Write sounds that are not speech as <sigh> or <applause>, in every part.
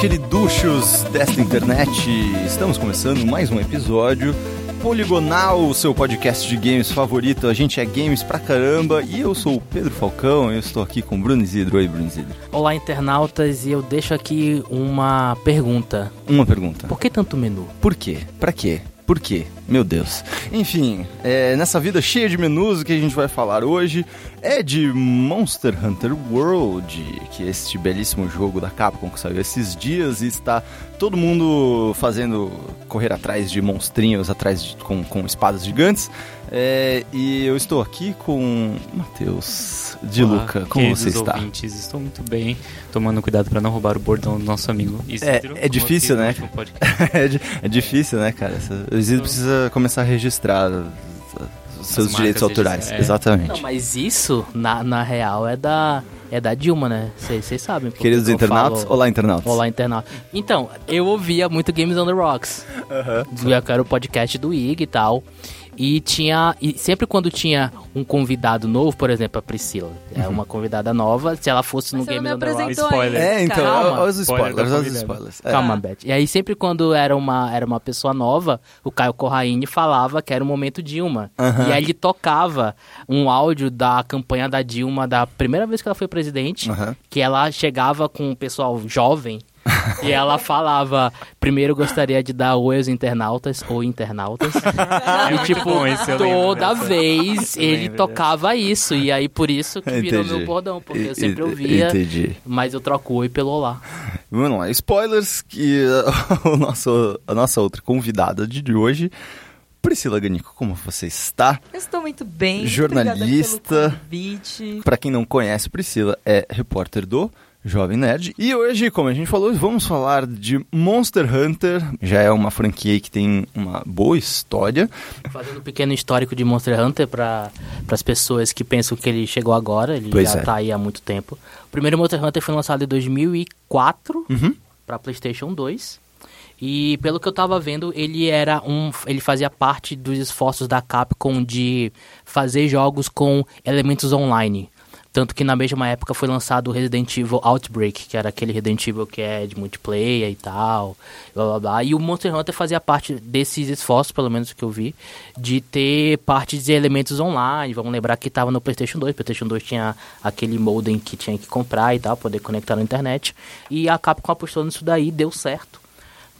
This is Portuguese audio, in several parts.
queriduchos desta internet. Estamos começando mais um episódio. Poligonal, o seu podcast de games favorito. A gente é games pra caramba. E eu sou o Pedro Falcão. Eu estou aqui com o Bruno Isidro. Oi, Bruno Isidro. Olá, internautas. E eu deixo aqui uma pergunta. Uma pergunta. Por que tanto menu? Por quê? Pra quê? Por quê? Meu Deus. Enfim, é, nessa vida cheia de menus, o que a gente vai falar hoje é de Monster Hunter World, que é este belíssimo jogo da Capcom que saiu esses dias e está todo mundo fazendo correr atrás de monstrinhos, atrás de, com, com espadas gigantes. É, e eu estou aqui com Matheus de Olá, Luca. Como você está? Ouvintes, estou muito bem, tomando cuidado para não roubar o bordão do nosso amigo Isidro. É, <laughs> é difícil, né? é, é difícil, né, cara? O Isidro precisa começar a registrar seus direitos autorais. é. Exatamente. Não, mas isso, na, na real, é da, é da Dilma, né? Vocês sabem. Queridos eu internautas, falo- olá internautas. Olá, internauta. Então, eu ouvia muito Games on the Rocks. Que era o podcast do IG e tal. E tinha. E sempre quando tinha um convidado novo, por exemplo, a Priscila, é Uhum. uma convidada nova, se ela fosse no Mas você não Games me on the Rocks. apresentou Spoiler. É, então. Calma. olha os Spoiler spoilers, os spoilers. É. Calma, Beth. E aí sempre quando era uma, era uma pessoa nova, o Caio Corraine falava que era o momento Dilma. E aí ele tocava um áudio da campanha da Dilma da primeira vez que ela foi presidente, que ela chegava com o pessoal jovem <laughs> e ela falava, primeiro gostaria de dar oi aos internautas ou internautas. <laughs> É e tipo, bom toda vez ele tocava isso. E aí por isso que virou Entendi. meu bordão, porque eu sempre ouvia, Entendi. mas eu troco oi pelo olá. Vamos lá, spoilers que <laughs> o nosso, a nossa outra convidada de hoje, Priscila Ganico, como você está? Eu estou muito bem. Jornalista. Pra quem não conhece, Priscila é repórter do Jovem Nerd. E hoje, como a gente falou, vamos falar de Monster Hunter. Já é uma franquia que tem uma boa história. Fazendo um pequeno histórico de Monster Hunter para as pessoas que pensam que ele chegou agora, ele Pois já é. tá aí há muito tempo. O primeiro Monster Hunter foi lançado em 2004 Uhum. para PlayStation 2. E pelo que eu tava vendo, ele era um ele fazia parte dos esforços da Capcom de fazer jogos com elementos online. Tanto que na mesma época foi lançado o Resident Evil Outbreak, que era aquele Resident Evil que é de multiplayer e tal, blá blá blá. E o Monster Hunter fazia parte desses esforços, pelo menos que eu vi, de ter parte de elementos online. Vamos lembrar que estava no PlayStation 2. PlayStation 2 tinha aquele modem que tinha que comprar e tal, poder conectar na internet. E a Capcom apostou nisso daí, deu certo.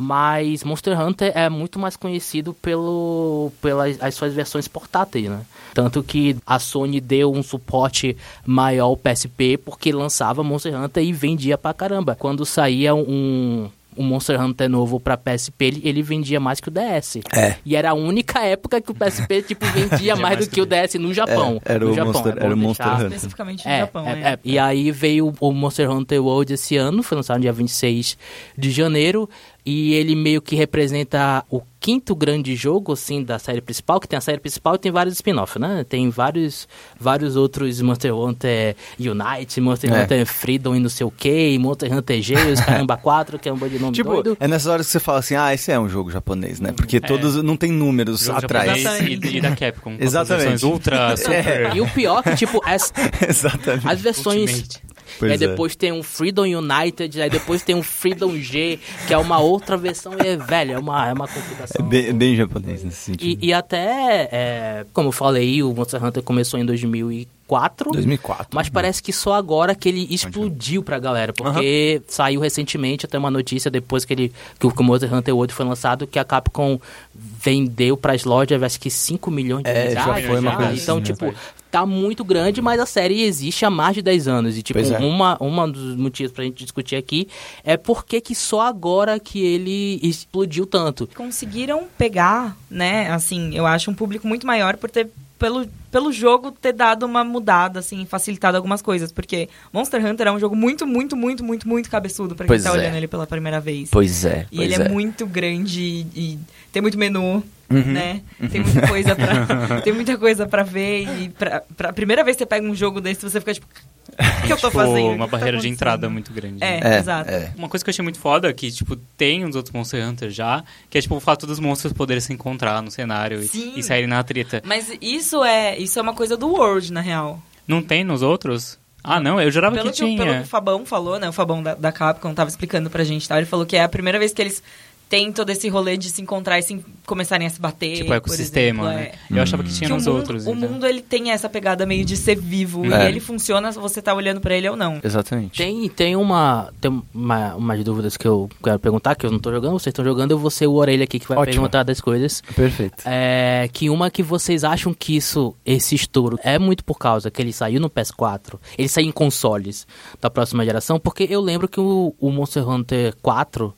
Mas Monster Hunter é muito mais conhecido pelo, pelas as suas versões portáteis, né? Tanto que a Sony deu um suporte maior ao PSP porque lançava Monster Hunter e vendia pra caramba. Quando saía um, um Monster Hunter novo pra PSP, ele, ele vendia mais que o DS. É. E era a única época que o PSP <laughs> tipo, vendia mais do que o DS no Japão. É, era no o Japão, Monster- é bom era o Monster Hunter. Especificamente no é, Japão, é, né? é. E aí veio o Monster Hunter World esse ano, foi lançado no dia 26 de janeiro, e ele meio que representa o quinto grande jogo, assim, da série principal, que tem a série principal e tem vários spin-offs, né? Tem vários, vários outros Monster Hunter Unite, Monster É. Hunter Freedom e não sei o que, Monster Hunter G, os <laughs> Caramba 4, que é um bando de nome Tipo, doido. é nessas horas que você fala assim, ah, esse é um jogo japonês, né? Porque todos não tem números Jogo atrás. japonês E, e da Capcom. <laughs> Exatamente. Ultra, <laughs> Super... E o pior é que, tipo, as, Exatamente. as versões... Ultimate. Pois aí é. depois tem um Freedom United, aí depois tem um Freedom G, que é uma outra versão, e é, velho, é uma, é uma É complicação. bem, bem japonês nesse sentido. E, e até, é, como eu falei, o Monster Hunter começou em 2004. 2004. Mas parece que só agora que ele explodiu pra galera, porque saiu recentemente até uma notícia depois que ele que o Monster Hunter World foi lançado que a Capcom vendeu pras lojas acho que 5 milhões de É, já unidades. foi uma coisa Então, assim, tipo, né? Tá muito grande, mas a série existe há mais de 10 anos e tipo, é. uma uma dos motivos pra gente discutir aqui é porque que só agora que ele explodiu tanto. Conseguiram pegar, né, assim, eu acho um público muito maior por ter pelo, pelo jogo ter dado uma mudada, assim, facilitado algumas coisas. Porque Monster Hunter é um jogo muito, muito, muito, muito, muito cabeçudo pra quem Pois tá é. olhando ele pela primeira vez. Pois é. E pois ele é. muito grande e, e tem muito menu, né? Tem muita coisa pra, <laughs> tem muita coisa pra ver. E pra, pra primeira vez que você pega um jogo desse, você fica tipo, o que eu tô <laughs> Tipo, fazendo? Uma tá barreira de acontecendo? entrada muito grande. É, né? É, exato. é. Uma coisa que eu achei muito foda, que, tipo, tem uns outros Monster Hunter já, que é, tipo, o fato dos monstros poderem se encontrar no cenário e- e saírem na treta. Mas isso é, isso é uma coisa do World, na real. Não tem nos outros? Ah, não, eu jurava Pelo que que, tinha. pelo que o Fabão falou, né? O Fabão da, da Capcom tava explicando pra gente, tá? Ele falou que é a primeira vez que eles têm todo esse rolê de se encontrar e se começarem a se bater. Tipo, por ecossistema, exemplo, né? é. Eu achava que tinha Que o nos mundo, outros. o então. mundo, ele tem essa pegada meio de ser vivo. É. E ele funciona se você tá olhando pra ele ou não. Exatamente. Tem, tem uma. Tem uma, umas dúvidas que eu quero perguntar, que eu não tô jogando, vocês estão jogando, eu vou ser o orelha aqui que vai Ótimo. perguntar das coisas. Perfeito. É, que uma que vocês acham que isso, esse estouro é muito por causa que ele saiu no PS4, ele saiu em consoles da próxima geração, porque eu lembro que o, o Monster Hunter 4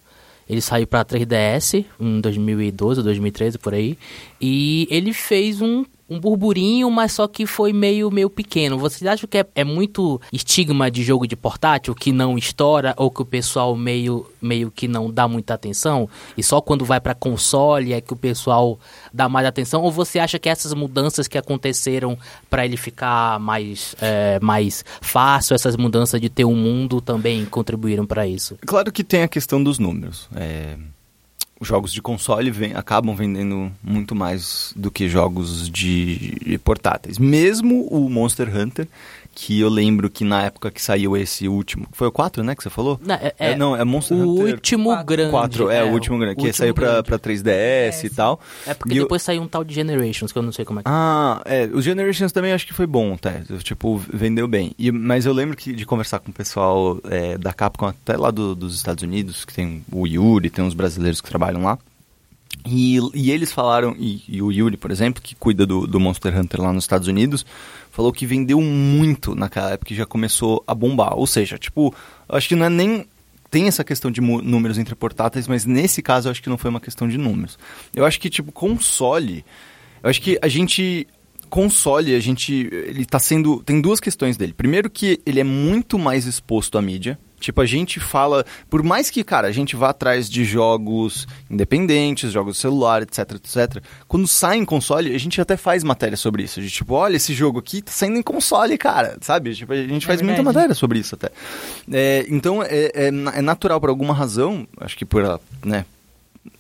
ele saiu pra 3DS em 2012 ou 2013 por aí, e ele fez um um burburinho, mas só que foi meio, meio pequeno. Vocês acham que é, é muito estigma de jogo de portátil que não estoura ou que o pessoal meio, meio que não dá muita atenção? E só quando vai pra console é que o pessoal dá mais atenção? Ou você acha que essas mudanças que aconteceram pra ele ficar mais, é, mais fácil, essas mudanças de ter um mundo também contribuíram pra isso? Claro que tem a questão dos números. É, jogos de console vem- acabam vendendo muito mais do que jogos de portáteis. Mesmo o Monster Hunter, que eu lembro que na época que saiu esse último, foi o 4, né, que você falou? Não, é, É, não, é Monster o Hunter último quatro. grande. 4, é, o último grande, que último saiu pra, grande. pra 3DS e tal. É porque E o- depois saiu um tal de Generations, que eu não sei como é que Ah, é, o Generations também acho que foi bom, tá? Tipo, vendeu bem. E, mas eu lembro que de conversar com o pessoal é, da Capcom, até lá do- dos Estados Unidos, que tem o Yuri, tem uns brasileiros que trabalham lá. E, e eles falaram, e, e o Yuri, por exemplo, que cuida do, do Monster Hunter lá nos Estados Unidos, falou que vendeu muito naquela época e já começou a bombar. Ou seja, tipo, acho que não é nem. Tem essa questão de números entre portáteis, mas nesse caso eu acho que não foi uma questão de números. Eu acho que, tipo, console. Eu acho que a gente. Console, a gente. Ele tá sendo. Tem duas questões dele. Primeiro, que ele é muito mais exposto à mídia. Tipo, a gente fala. Por mais que, cara, a gente vá atrás de jogos independentes, jogos de celular, etc, etc. Quando sai em console, a gente até faz matéria sobre isso. A gente, tipo, olha, esse jogo aqui tá saindo em console, cara. Sabe? Tipo, a gente É faz muita verdade. matéria sobre isso até. É, então, é, é, é natural por alguma razão, acho que por, né,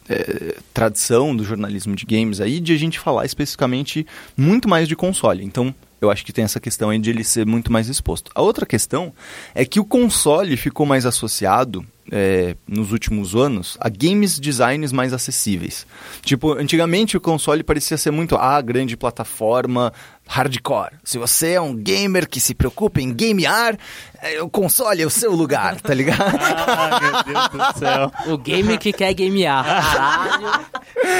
é, tradição do jornalismo de games aí, de a gente falar especificamente muito mais de console. Então, eu acho que tem essa questão aí de ele ser muito mais exposto. A outra questão é que o console ficou mais associado, é, nos últimos anos, a games designs mais acessíveis. Tipo, antigamente o console parecia ser muito a grande plataforma hardcore. Se você é um gamer que se preocupa em gamear, é, o console é o seu lugar, tá ligado? <laughs> Ah, meu Deus do céu. O game que quer gamear. Caralho.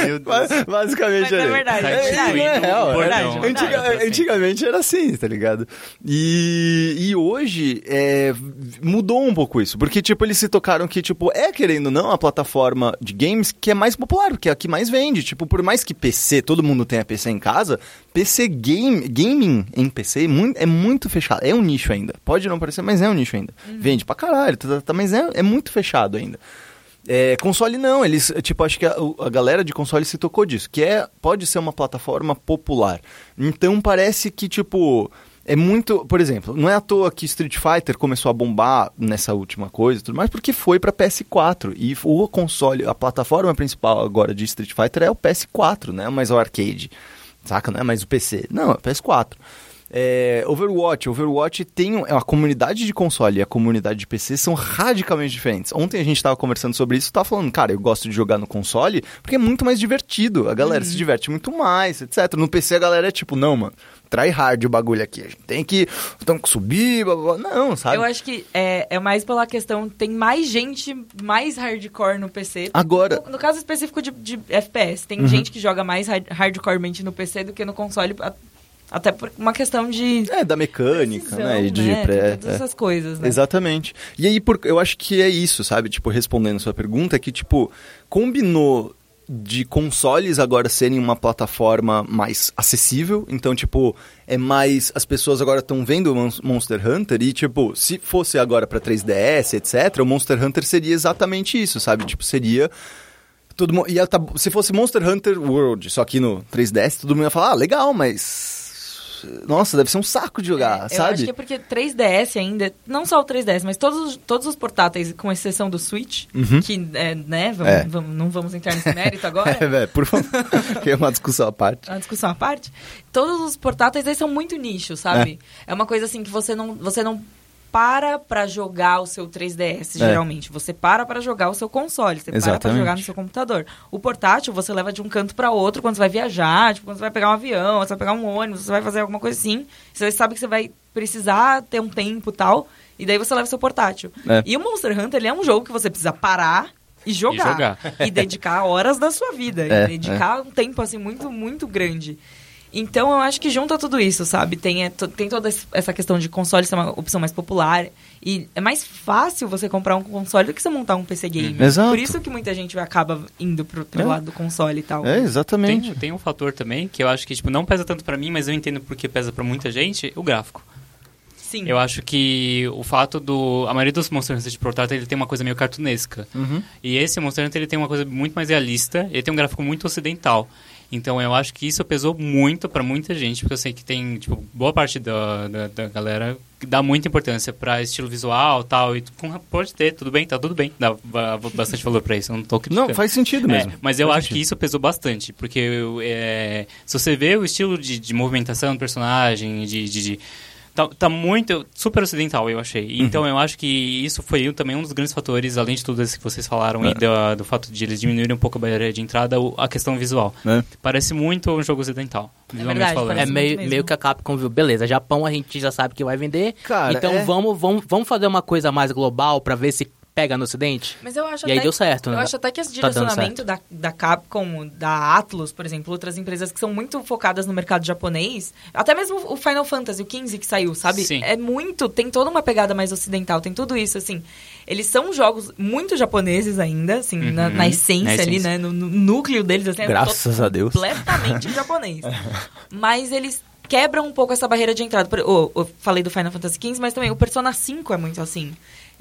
Meu Deus. Ba- Basicamente Mas é verdade, É, é verdade. não é real, Verdade, é. verdade, Antiga- verdade. antigamente era assim, tá ligado? E, e hoje é, mudou um pouco isso. Porque, tipo, eles se tocaram que, tipo, é, querendo ou não, a plataforma de games que é mais popular, que é a que mais vende. Tipo, por mais que PC, todo mundo tenha PC em casa, PC game, gaming em PC é muito, é muito fechado. É um nicho ainda. Pode não parecer, mas é um nicho ainda. Vende pra caralho, tá, tá, mas é, é muito fechado ainda. É, console não, eles, tipo, acho que a, a galera de console se tocou disso, que é, pode ser uma plataforma popular. Então parece que, tipo, é muito, por exemplo, não é à toa que Street Fighter começou a bombar nessa última coisa e tudo mais, porque foi pra PS4. E o console, a plataforma principal agora de Street Fighter é o PS4, né? Mas o arcade. Saca? Não é mais o PC. Não, é o PS4. É, Overwatch, Overwatch tem um- a comunidade de console e a comunidade de PC são radicalmente diferentes. Ontem a gente estava conversando sobre isso, e tava falando, cara, eu gosto de jogar no console porque é muito mais divertido. A galera se diverte muito mais, etc. No PC a galera é tipo, não, mano, try hard o bagulho aqui. A gente tem que, tem que subir, blá, blá, blá. não, sabe? Eu acho que é, é mais pela questão, tem mais gente mais hardcore no PC. Agora- No, no caso específico de, de FPS, tem gente que joga mais hard, hardcoremente no PC do que no console, até por uma questão de... É, da mecânica, precisão, né? E de né? pré- Todas é. essas coisas, né? Exatamente. E aí, por, eu acho que é isso, sabe? Tipo, respondendo a sua pergunta, que, tipo, combinou de consoles agora serem uma plataforma mais acessível. Então, tipo, é mais. As pessoas agora estão vendo Monster Hunter e, tipo, se fosse agora pra 3DS, etc., o Monster Hunter seria exatamente isso, sabe? Tipo, seria. Todo mundo, ia tá, se fosse Monster Hunter World, só que no 3DS, todo mundo ia falar, ah, legal, mas Nossa, deve ser um saco de jogar, É, sabe? Eu acho que é porque 3DS ainda, não só o 3DS, mas todos, os- todos os portáteis, com exceção do Switch, que, é, né, vamos, É. vamos- não vamos entrar nesse mérito agora, <laughs> É, velho, por favor. que é uma discussão à parte. a discussão à parte, todos os portáteis eles são muito nicho, sabe? É. uma coisa assim que você não, você não para pra jogar o seu 3DS, É. geralmente. Você para pra jogar o seu console, você para pra Exatamente. jogar no seu computador. O portátil você leva de um canto pra outro quando você vai viajar, tipo, quando você vai pegar um avião, você vai pegar um ônibus, você vai fazer alguma coisa assim. Você sabe que você vai precisar ter um tempo e tal, e daí você leva o seu portátil. É. E o Monster Hunter, ele é um jogo que você precisa parar e jogar. jogar. E dedicar horas da sua vida. <laughs> É, e dedicar um tempo, assim, muito, muito grande. Então, eu acho que junta tudo isso, sabe? Tem, é, to- tem toda es- essa questão de console ser uma opção mais popular. E é mais fácil você comprar um console do que você montar um PC game. Uhum. Exato. Por isso que muita gente acaba indo pro, pro É. lado do console e tal. É, Tem, exatamente. tem um fator também que eu acho que tipo, não pesa tanto pra mim, mas eu entendo porque pesa pra muita gente, o gráfico. Sim. Eu acho que o fato do... A maioria dos Monster Hunter de portátil, ele tem uma coisa meio cartunesca. Uhum. E esse Monster Hunter, ele tem uma coisa muito mais realista, ele tem um gráfico muito ocidental. Então eu acho que isso pesou muito pra muita gente, porque eu sei que tem, tipo, boa parte da, da, da galera que dá muita importância pra estilo visual e tal, e com- pode ter, tudo bem, tá tudo bem, dá ba- bastante valor pra isso, eu não tô criticando. Não, faz sentido mesmo. É, mas eu Faz acho que sentido. isso pesou bastante, porque eu, é, se você vê o estilo de, de movimentação do personagem, de... de- de- tá, tá muito... super ocidental, eu achei. Uhum. Então eu acho que isso foi também um dos grandes fatores, além de tudo isso que vocês falaram, É. e do, do fato de eles diminuírem um pouco a barreira de entrada, o- a questão visual. Né? Parece muito um jogo ocidental, visualmente verdade, falando. É meio, meio que a Capcom viu, beleza, Japão a gente já sabe que vai vender, Cara, então é. vamos, vamos, vamos fazer uma coisa mais global pra ver se pega no ocidente? Mas eu acho E aí deu certo, Eu né? acho até que esse Tá direcionamento da, da Capcom, da Atlus, por exemplo, outras empresas que são muito focadas no mercado japonês, até mesmo o Final Fantasy, o 15 que saiu, sabe? Sim. É muito, tem toda uma pegada mais ocidental, tem tudo isso, assim. Eles são jogos muito japoneses ainda, assim, na, Uhum, na essência na ali, essência. né? No, no núcleo deles, assim. é Graças a Deus. completamente <laughs> japonês. Mas eles quebram um pouco essa barreira de entrada. Eu falei do Final Fantasy XV, mas também o Persona 5 é muito assim.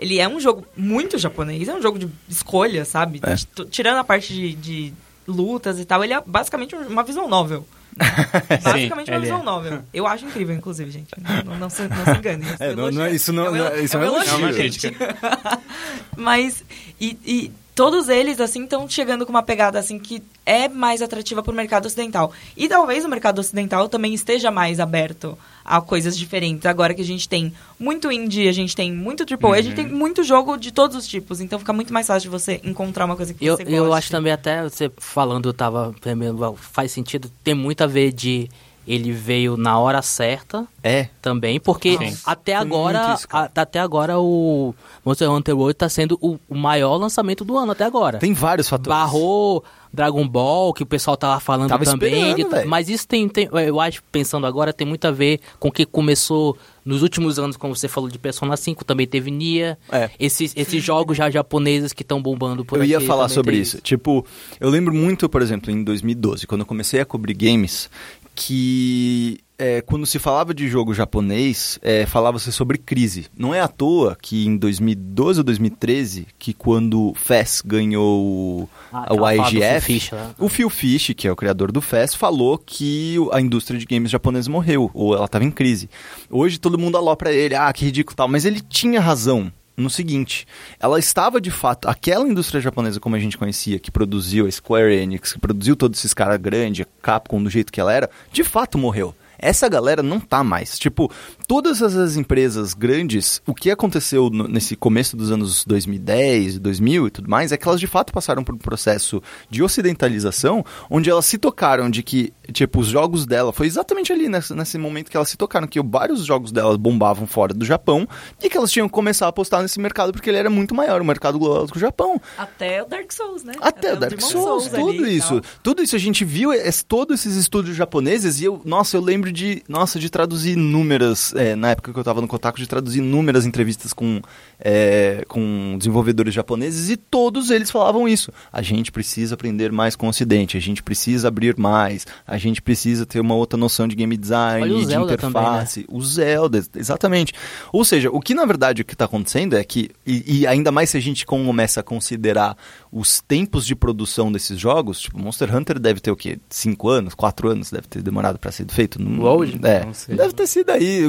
Ele é um jogo muito japonês, é um jogo de escolha, sabe? É. Tirando a parte de, de lutas e tal, ele é basicamente uma visual novel. <laughs> Basicamente uma ele visual é. novel. Eu acho incrível, inclusive, gente. Não, não se, não se engane. É, um não- não é- isso não- um não é- isso é um elogio. É uma gente. crítica. <laughs> Mas, e, e todos eles, assim, estão chegando com uma pegada, assim, que é mais atrativa pro mercado ocidental. E talvez o mercado ocidental também esteja mais aberto a coisas diferentes. Agora que a gente tem muito indie, a gente tem muito AAA, a gente tem muito jogo de todos os tipos. Então fica muito mais fácil de você encontrar uma coisa que Eu, você gosta. eu acho também até, você falando, eu tava, primeiro, faz sentido, tem muito a ver de ele veio na hora certa É. também, porque Sim. até agora, isso, a- até agora o Monster Hunter World tá sendo o, o maior lançamento do ano até agora. Tem vários fatores. Barrou Dragon Ball, que o pessoal tava falando Tava também. de- mas isso tem, tem- eu acho, pensando agora, tem muito a ver com o que começou nos últimos anos, como você falou de Persona 5, também teve Nia. É. Esses, esses jogos já japoneses que estão bombando por eu aqui. ia falar sobre tem isso. Tipo, eu lembro muito, por exemplo, em 2012, quando eu comecei a cobrir games, que é, quando se falava de jogo japonês, é, falava-se sobre crise. Não é à toa que em 2012 ou 2013, que quando o FES ganhou o- Ah, o IGF, Fish, né? o Phil Fish, que é o criador do FES, falou que a indústria de games japonesa morreu, ou ela estava em crise. Hoje todo mundo alopra ele, ah, que ridículo e tal, mas ele tinha razão no seguinte, ela estava de fato, aquela indústria japonesa como a gente conhecia, que produziu a Square Enix, que produziu todos esses caras grandes, Capcom do jeito que ela era, de fato morreu. Essa galera não tá mais. Tipo, todas essas empresas grandes, o que aconteceu no- nesse começo dos anos 2010, 2000 e tudo mais, é que elas de fato passaram por um processo de ocidentalização, onde elas se tocaram de que, tipo, os jogos dela, foi exatamente ali nesse, nesse momento que elas se tocaram que vários jogos dela bombavam fora do Japão e que elas tinham que começar a apostar nesse mercado porque ele era muito maior, o mercado global do Japão. Até o Dark Souls, né? Até o Dark Souls, ali tudo isso. Tudo isso a gente viu, es- todos esses estúdios japoneses, e eu, nossa, eu lembro de, nossa, de traduzir inúmeras é, na época que eu tava no Kotaku, de traduzir inúmeras entrevistas com, é, com desenvolvedores japoneses e todos eles falavam isso. A gente precisa aprender mais com o Ocidente, a gente precisa abrir mais, a gente precisa ter uma outra noção de game design, de Zelda também, interface. O Zelda, exatamente. Ou seja, o que na verdade o que está acontecendo é que, e, e ainda mais se a gente começa a considerar os tempos de produção desses jogos, tipo, Monster Hunter deve ter o quê? Cinco anos, quatro anos deve ter demorado para ser feito. Não- Hoje? É, Não sei. deve ter sido aí.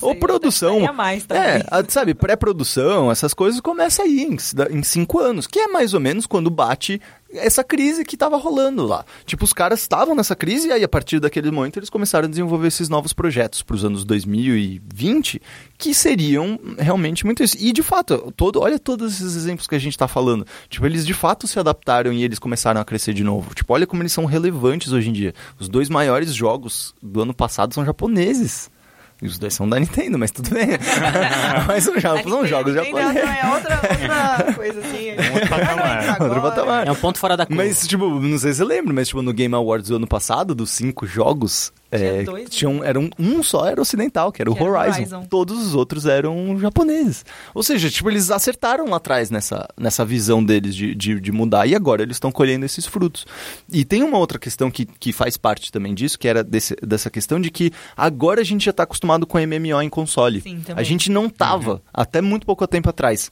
Ou- ou produção. mais é, sabe, pré-produção, essas coisas começa aí em, em cinco anos, que é mais ou menos quando bate essa crise que tava rolando lá. Tipo, os caras estavam nessa crise e aí a partir daquele momento eles começaram a desenvolver esses novos projetos para os anos 2020 que seriam realmente muito isso. E de fato, todo, olha todos esses exemplos que a gente tá falando. Tipo, eles de fato se adaptaram e eles começaram a crescer de novo. Tipo, olha como eles são relevantes hoje em dia. Os dois maiores jogos do ano passado são japoneses. E os dois são da Nintendo, mas tudo bem. <laughs> mas são, ja- são jogos japoneses. É outra, outra coisa assim. <laughs> outro patamar. Outro patamar. É um ponto fora da curva. Mas, tipo, não sei se você lembra, mas, tipo, no Game Awards do ano passado, dos cinco jogos, é, dois, né? tinham, era um, um só era ocidental, que era o Que o Horizon. Horizon. Todos os outros eram japoneses. Ou seja, tipo, eles acertaram lá atrás nessa, nessa visão deles de, de, de mudar, e agora eles estão colhendo esses frutos. E tem uma outra questão que, que faz parte também disso, que era desse, dessa questão de que agora a gente já está acostumado com MMO em console. Sim, a gente não tava, até muito pouco tempo atrás.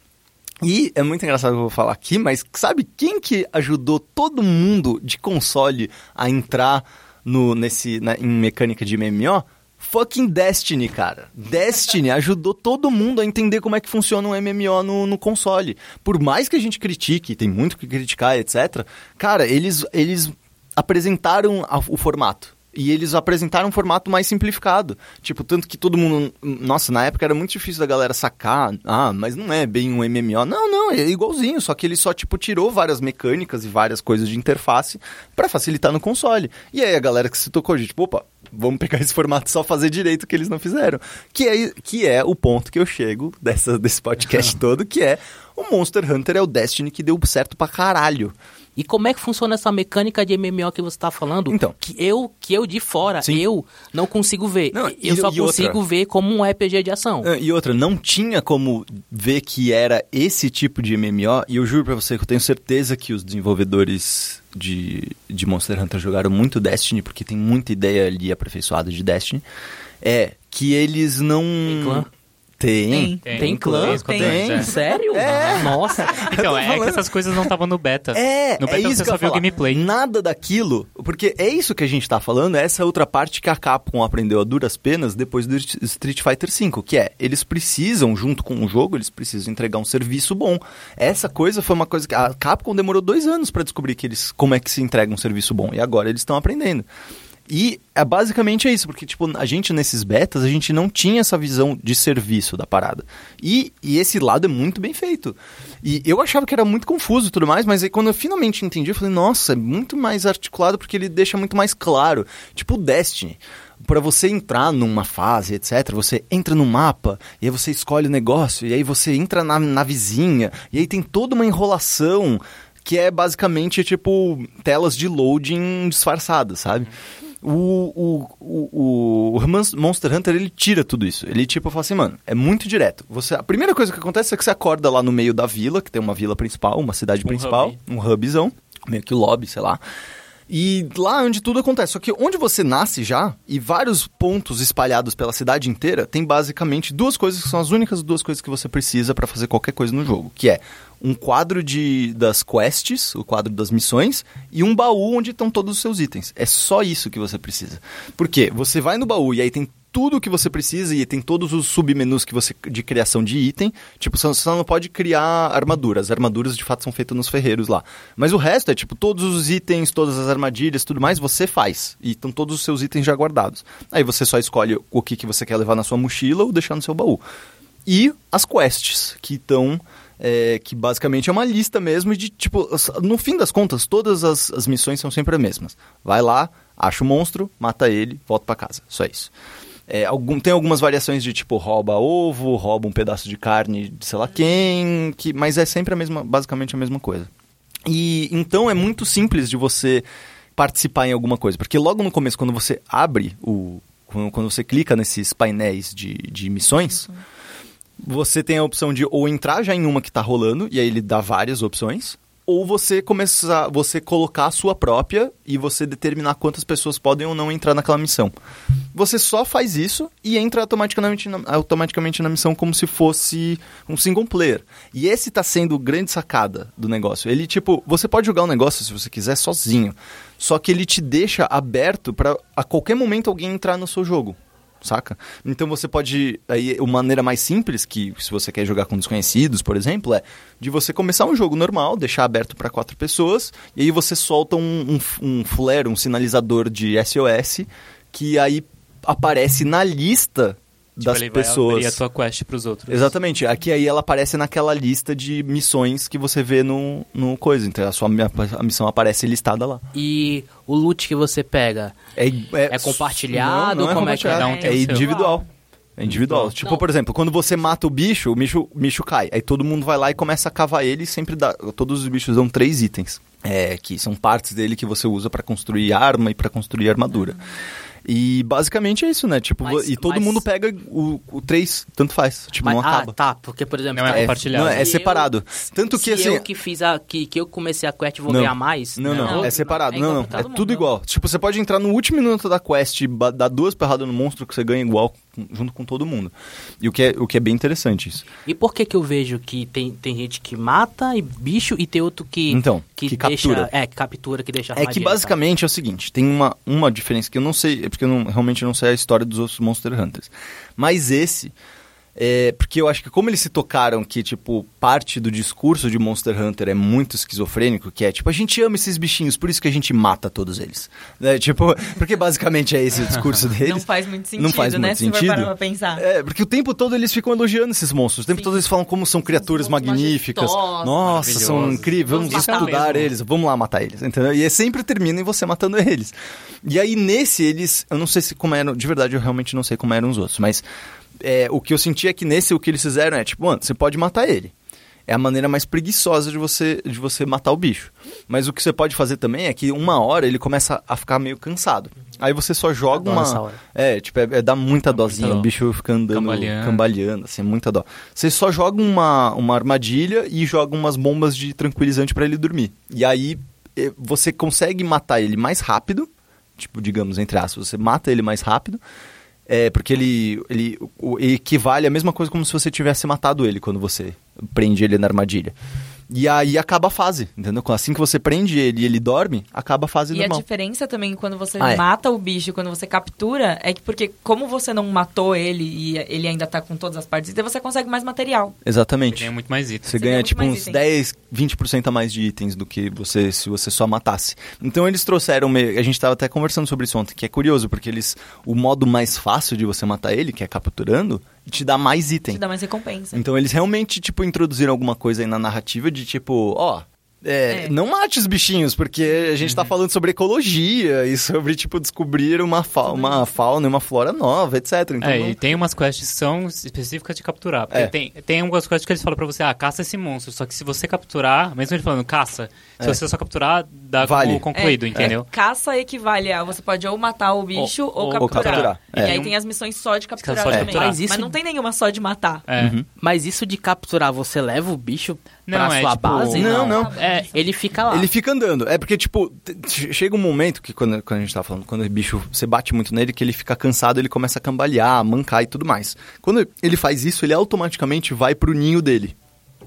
E é muito engraçado o que eu vou falar aqui, mas sabe quem que ajudou todo mundo de console a entrar no, nesse, na- em mecânica de MMO? Fucking Destiny, cara. Destiny <laughs> ajudou todo mundo a entender como é que funciona um MMO no, no console. Por mais que a gente critique, tem muito que criticar, etc. Cara, eles, eles apresentaram o formato. E eles apresentaram um formato mais simplificado. Tipo, tanto que todo mundo. Nossa, na época era muito difícil da galera sacar. Ah, mas não é bem um MMO. Não, não, é igualzinho. Só que ele só, tipo, tirou várias mecânicas e várias coisas de interface pra facilitar no console. E aí a galera que se tocou, de, tipo, opa, vamos pegar <laughs> esse formato e só fazer direito que eles não fizeram. Que é, que é o ponto que eu chego dessa, desse podcast <laughs> todo, que é o Monster Hunter é o Destiny que deu certo pra caralho. E como é que funciona essa mecânica de MMO que você tá falando? Então. Que eu, que eu de fora, Sim. eu não consigo ver. Não, eu e- só e outra? consigo ver como um RPG de ação. Ah, E outra, não tinha como ver que era esse tipo de MMO, e eu juro pra você que eu tenho certeza que os desenvolvedores de, de Monster Hunter jogaram muito Destiny, porque tem muita ideia ali aperfeiçoada de Destiny, é que eles não... Tem clã? Tem. Tem, Tem clã? Tem, Tem. é. Sério? É. Nossa. <laughs> Então, é falando. que essas coisas não estavam no beta. É, no beta é isso você que eu só viu falar. gameplay. Nada daquilo, porque é isso que a gente tá falando, é essa outra parte que a Capcom aprendeu a duras penas depois do Street Fighter V, que é, eles precisam, junto com o jogo, eles precisam entregar um serviço bom. Essa coisa foi uma coisa que a Capcom demorou dois anos pra descobrir que eles, como é que se entrega um serviço bom, e agora eles estão aprendendo. E é basicamente é isso, porque tipo, a gente nesses betas, a gente não tinha essa visão de serviço da parada. E, e esse lado é muito bem feito. E eu achava que era muito confuso e tudo mais, mas aí quando eu finalmente entendi, eu falei, nossa, é muito mais articulado porque ele deixa muito mais claro. Tipo o Destiny. Pra você entrar numa fase, etc., você entra no mapa, e aí você escolhe o negócio, e aí você entra na, na vizinha, e aí tem toda uma enrolação que é basicamente tipo telas de loading disfarçadas, sabe? O, o, o, o Mon- Monster Hunter ele tira tudo isso. Ele tipo fala assim, mano, é muito direto. Você, a primeira coisa que acontece é que você acorda lá no meio da vila, que tem uma vila principal, uma cidade Um principal, hub. um hubzão, meio que o lobby, sei lá. E lá onde tudo acontece. Só que onde você nasce já, e vários pontos espalhados pela cidade inteira, tem basicamente duas coisas que são as únicas duas coisas que você precisa pra fazer qualquer coisa no jogo. Que é um quadro de, das quests, o quadro das missões, e um baú onde estão todos os seus itens. É só isso que você precisa. Por quê? Você vai no baú e aí tem tudo o que você precisa e tem todos os submenus que você de criação de item. Tipo, você só não pode criar armaduras. As armaduras de fato são feitas nos ferreiros lá. Mas o resto é tipo todos os itens, todas as armadilhas, tudo mais, você faz. E estão todos os seus itens já guardados. Aí você só escolhe o que, que você quer levar na sua mochila ou deixar no seu baú. E as quests, que estão. é, que basicamente é uma lista mesmo de, tipo, no fim das contas, todas as, as missões são sempre as mesmas. Vai lá, acha o monstro, mata ele, volta pra casa. Só isso. É, algum, tem algumas variações de tipo rouba ovo, rouba um pedaço de carne de sei lá quem, que, mas é sempre a mesma, basicamente a mesma coisa. E então é muito simples de você participar em alguma coisa, porque logo no começo, quando você abre o, quando, você clica nesses painéis de, de missões, você tem a opção de ou entrar já em uma que tá rolando, e aí ele dá várias opções, ou você começar, você colocar a sua própria e você determinar quantas pessoas podem ou não entrar naquela missão. Você só faz isso e entra automaticamente na, automaticamente na missão como se fosse um single player. E esse tá sendo grande sacada do negócio. Ele, tipo, você pode jogar um negócio se você quiser sozinho, só que ele te deixa aberto para a qualquer momento alguém entrar no seu jogo saca? Então você pode. Aí, uma maneira mais simples, que se você quer jogar com desconhecidos, por exemplo, é de você começar um jogo normal, deixar aberto para quatro pessoas, e aí você solta um, um, um flare, um sinalizador de SOS, que aí aparece na lista Tipo, das ele vai pessoas. abrir a tua quest pros outros. Exatamente. Aqui aí ela aparece naquela lista de missões que você vê no, no coisa. Então a sua a missão aparece listada lá. E o loot que você pega É, É compartilhado? Não, não é Como é que é? Cada um tem é individual. É individual. Tipo, Não. por exemplo, quando você mata o bicho, o bicho, o bicho cai. Aí todo mundo vai lá e começa a cavar ele e sempre dá. Todos os bichos dão três itens. É, que são partes dele que você usa pra construir arma e pra construir armadura. E basicamente é isso, né? Tipo, Mas- e todo mas- mundo pega o, o três, tanto faz. Tipo, Mas- não ah, acaba. tá, porque, por exemplo... Não é tá- compartilhado. Não, é se separado. Tanto que se assim. eu que fiz a... Que, que eu comecei a quest vou Não. ganhar mais? Não, não, Não, é separado. é não, não, é todo tudo mundo. igual. Tipo, você pode entrar no último minuto da quest, dar duas perradas no monstro que você ganha igual junto com todo mundo. E o que é, o que é bem interessante isso. E por que que eu vejo que tem, tem gente que mata e bicho e tem outro que... Então, que deixa, captura. É, que captura, que deixa É que basicamente é o seguinte, tem uma, uma diferença que eu não sei, é porque eu não, realmente não sei a história dos outros Monster Hunters. Mas esse, é, porque eu acho que como eles se tocaram que, tipo, parte do discurso de Monster Hunter é muito esquizofrênico, que é, tipo, a gente ama esses bichinhos, por isso que a gente mata todos eles. Né? Tipo, <laughs> porque basicamente é esse o discurso deles. Não faz muito sentido, Não faz né? muito se for sentido. parar pra pensar. É, porque o tempo todo eles ficam elogiando esses monstros. O tempo Sim. todo eles falam como são criaturas magníficas. Nossa, são incríveis. Vamos Vamos estudar mesmo. eles. Vamos lá matar eles. Entendeu? E aí sempre termina em você matando eles. E aí nesse eles... Eu não sei se como eram... De verdade, eu realmente não sei como eram os outros. Mas é, o que eu senti é que nesse o que eles fizeram é tipo, mano, você pode matar ele. É a maneira mais preguiçosa de você, de você matar o bicho. Mas o que você pode fazer também é que uma hora ele começa a ficar meio cansado. Aí você só joga uma. É, tipo, é, é dá muita dó. O bicho fica andando, Cambaleando. cambaleando, assim, muita dó. Você só joga uma, uma armadilha e joga umas bombas de tranquilizante pra ele dormir. E aí eh, você consegue matar ele mais rápido. Tipo, digamos, entre aspas, você mata ele mais rápido. É, porque ele, ele, equivale a mesma coisa como se você tivesse matado ele quando você prende ele na armadilha. E aí acaba a fase, entendeu? Assim que você prende ele e ele dorme, acaba a fase E a normal. diferença também quando você Ah, é. mata o bicho, quando você captura, é que porque como você não matou ele e ele ainda tá com todas as partes, então você consegue mais material. Você Exatamente. ganha muito mais itens. Você Você ganha ganha tipo uns itens. 10, 20% a mais de itens do que você se você só matasse. Então eles trouxeram, meio- a gente tava até conversando sobre isso ontem, que é curioso, porque eles o modo mais fácil de você matar ele, que é capturando, te dá mais item. Te dá mais recompensa. Então eles realmente tipo introduziram alguma coisa aí na narrativa de tipo, ó, é, É. não mate os bichinhos, porque a gente tá falando sobre ecologia e sobre, tipo, descobrir uma, fa uma fauna e uma flora nova, etc. Então, É, não- e tem umas quests que são específicas de capturar. Porque É. tem, tem algumas quests que eles falam pra você, ah, caça esse monstro. Só que se você capturar, mesmo ele falando caça, se É. você só capturar, dá Vale. como concluído, É. entendeu? Caça equivale a você pode ou matar o bicho ou, ou capturar. capturar, E é. aí tem as missões só de capturar Só de também. capturar. Mas isso- não tem nenhuma só de matar. É. Uhum. Mas isso de capturar, você leva o bicho Não, pra é sua tipo- base? Não, não. É, ele fica lá. Ele fica andando. É porque, tipo, chega um momento que, quando, quando a gente tá falando, quando o bicho, você bate muito nele, que ele fica cansado, ele começa a cambalear, a mancar e tudo mais. Quando ele faz isso, ele automaticamente vai pro ninho dele.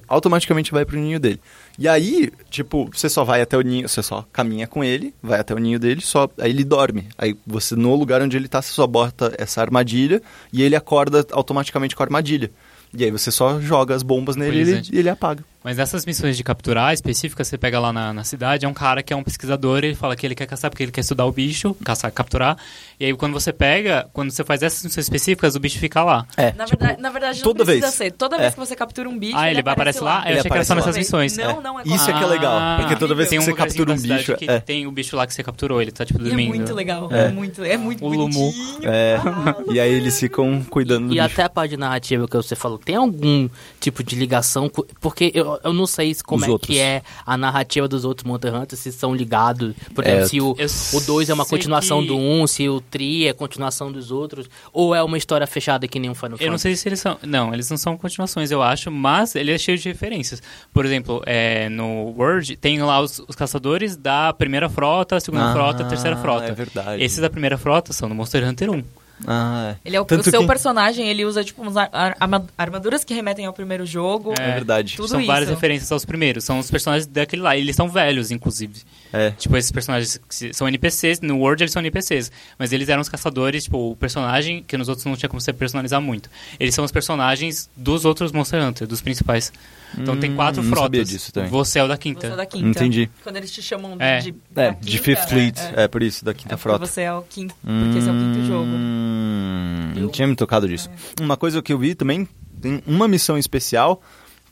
Automaticamente vai pro ninho dele. E aí, tipo, você só vai até o ninho, você só caminha com ele, vai até o ninho dele, só aí ele dorme. Aí você, no lugar onde ele tá, você só bota essa armadilha e ele acorda automaticamente com a armadilha. E aí você só joga as bombas nele e ele, e ele apaga. Mas nessas missões de capturar específicas, você pega lá na, na cidade, é um cara que é um pesquisador, ele fala que ele quer caçar porque ele quer estudar o bicho, caçar, capturar. E aí quando você pega, quando você faz essas missões específicas, o bicho fica lá. É, Na tipo, verdade, na verdade não toda precisa vez. ser. Toda É. vez que você captura um bicho, Ah, ele vai aparece aparecer lá? Eu Ele achei que era só nessas missões. Não, não, é Isso é que é legal, Ah, porque toda vez que um você captura um bicho, Que é. tem o bicho lá que você capturou, ele tá tipo E é dormindo. muito legal. É. É, muito, é muito O Lumu. É, <laughs> e aí eles ficam cuidando do E bicho. até a parte narrativa que você falou, tem algum tipo de ligação? Porque eu, Eu não sei se como Os é outros. que é a narrativa dos outros Monster Hunters, se são ligados. Por É, exemplo, se o, eu o 2 é uma continuação que- do 1, um, se o 3 é continuação dos outros, ou é uma história fechada que nem um Final Eu não Fantasy. sei se eles são. Não, eles não são continuações, eu acho, mas ele é cheio de referências. Por exemplo, é, no World tem lá os, os caçadores da primeira frota, segunda Ah, frota, terceira frota. é verdade. Esses da primeira frota são no Monster Hunter 1. Ah, é. Ele é o, Tanto o seu que- personagem, ele usa, tipo, umas ar- ar- arma- armaduras que remetem ao primeiro jogo. É verdade. Tudo são várias isso. referências aos primeiros. São os personagens daquele lá. Eles são velhos, inclusive. É. Tipo, esses personagens são NPCs. No World eles são NPCs. Mas eles eram os caçadores, tipo, o personagem que nos outros não tinha como você personalizar muito. Eles são os personagens dos outros Monster Hunter, dos principais. Então tem quatro Hum, não frotas. sabia disso também. Você é o da Você quinta. é da quinta. Entendi. Quando eles te chamam É. de. É, da de quinta, Fifth Fleet. É, É, por isso, da quinta é frota. você é o quinto. Porque esse é o quinto jogo. Hum, Não tinha me tocado disso. Uma coisa que eu vi também, tem uma missão especial,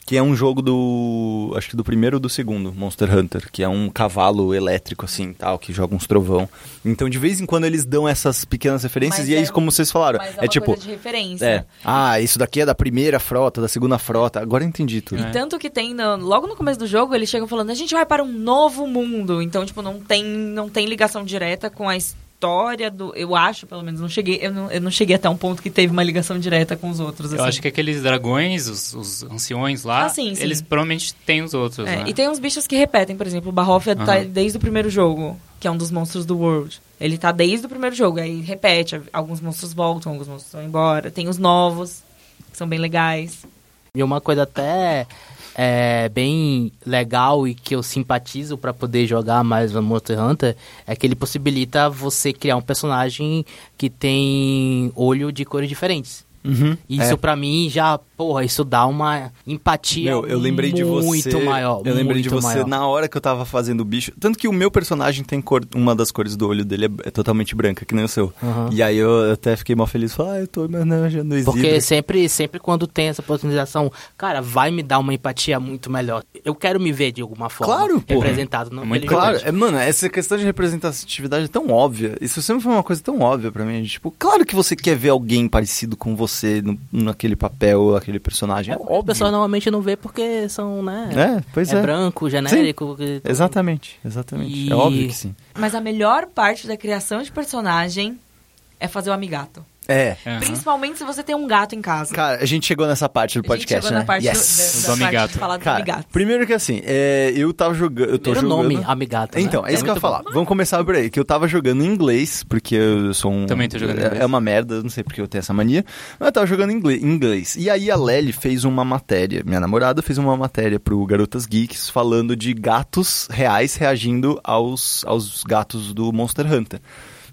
que é um jogo do. Acho que do primeiro ou do segundo, Monster Hunter, que é um cavalo elétrico, assim, tal, que joga uns trovão. Então, de vez em quando, eles dão essas pequenas referências, Mas e é é- isso como vocês falaram. Mas é, É, uma tipo. coisa de referência. É. Ah, isso daqui é da primeira frota, da segunda frota. Agora eu entendi tudo. É. Tanto que tem, no- logo no começo do jogo, eles chegam falando, a gente vai para um novo mundo. Então, tipo, não tem, não tem ligação direta com a história do... Eu acho, pelo menos, não cheguei, eu não, eu não cheguei até um ponto que teve uma ligação direta com os outros. Eu assim. acho que aqueles dragões, os, os anciões lá, Ah, sim, sim. eles provavelmente têm os outros, É, né? E tem uns bichos que repetem, por exemplo, o Barrofa tá Aham. desde o primeiro jogo, que é um dos monstros do World. Ele tá desde o primeiro jogo, aí repete, alguns monstros voltam, alguns monstros vão embora. Tem os novos, que são bem legais. E uma coisa até é, bem legal e que eu simpatizo pra poder jogar mais no Monster Hunter é que ele possibilita você criar um personagem que tem olho de cores diferentes. Uhum. Isso É. pra mim já, porra, isso dá uma empatia Meu, eu lembrei de você. muito maior. Eu lembrei de muito você maior. na hora que eu tava fazendo o bicho. Tanto que o meu personagem tem cor. Uma das cores do olho dele é, é totalmente branca, que nem o seu. Aham. E aí eu até fiquei mal feliz. Falei, ah, eu tô imaginando o Porque sempre, sempre quando tem essa personalização, cara, vai me dar uma empatia muito melhor. Eu quero me ver de alguma forma Claro, porra. representado. Não, É muito Claro, é, mano, essa questão de representatividade é tão óbvia. Isso sempre foi uma coisa tão óbvia pra mim. Tipo, claro que você quer ver alguém parecido com você no, naquele papel, aquele personagem. É As óbvio. pessoas normalmente não vê porque são, né? É, pois é. branco, genérico. que- Exatamente, exatamente. É E- óbvio que sim. Mas a melhor parte da criação de personagem é fazer o amigato. É. Aham. Principalmente se você tem um gato em casa. Cara, a gente chegou nessa parte do a gente podcast, chegou né? na parte, yes. do, da, Do da parte amigato. de falar do Cara, amigato. primeiro que assim, é, eu tava jogando. Eu tô Primeiro jogando. nome, Amigato. né? Então, é isso que eu ia falar. Vamos começar por aí. Que eu tava jogando em inglês, porque eu sou um. Também tô jogando em é- inglês. É uma merda, não sei porque eu tenho essa mania. Mas eu tava jogando em inglês. em inglês. E aí a Lely fez uma matéria, minha namorada fez uma matéria pro Garotas Geeks falando de gatos reais reagindo aos, aos gatos do Monster Hunter.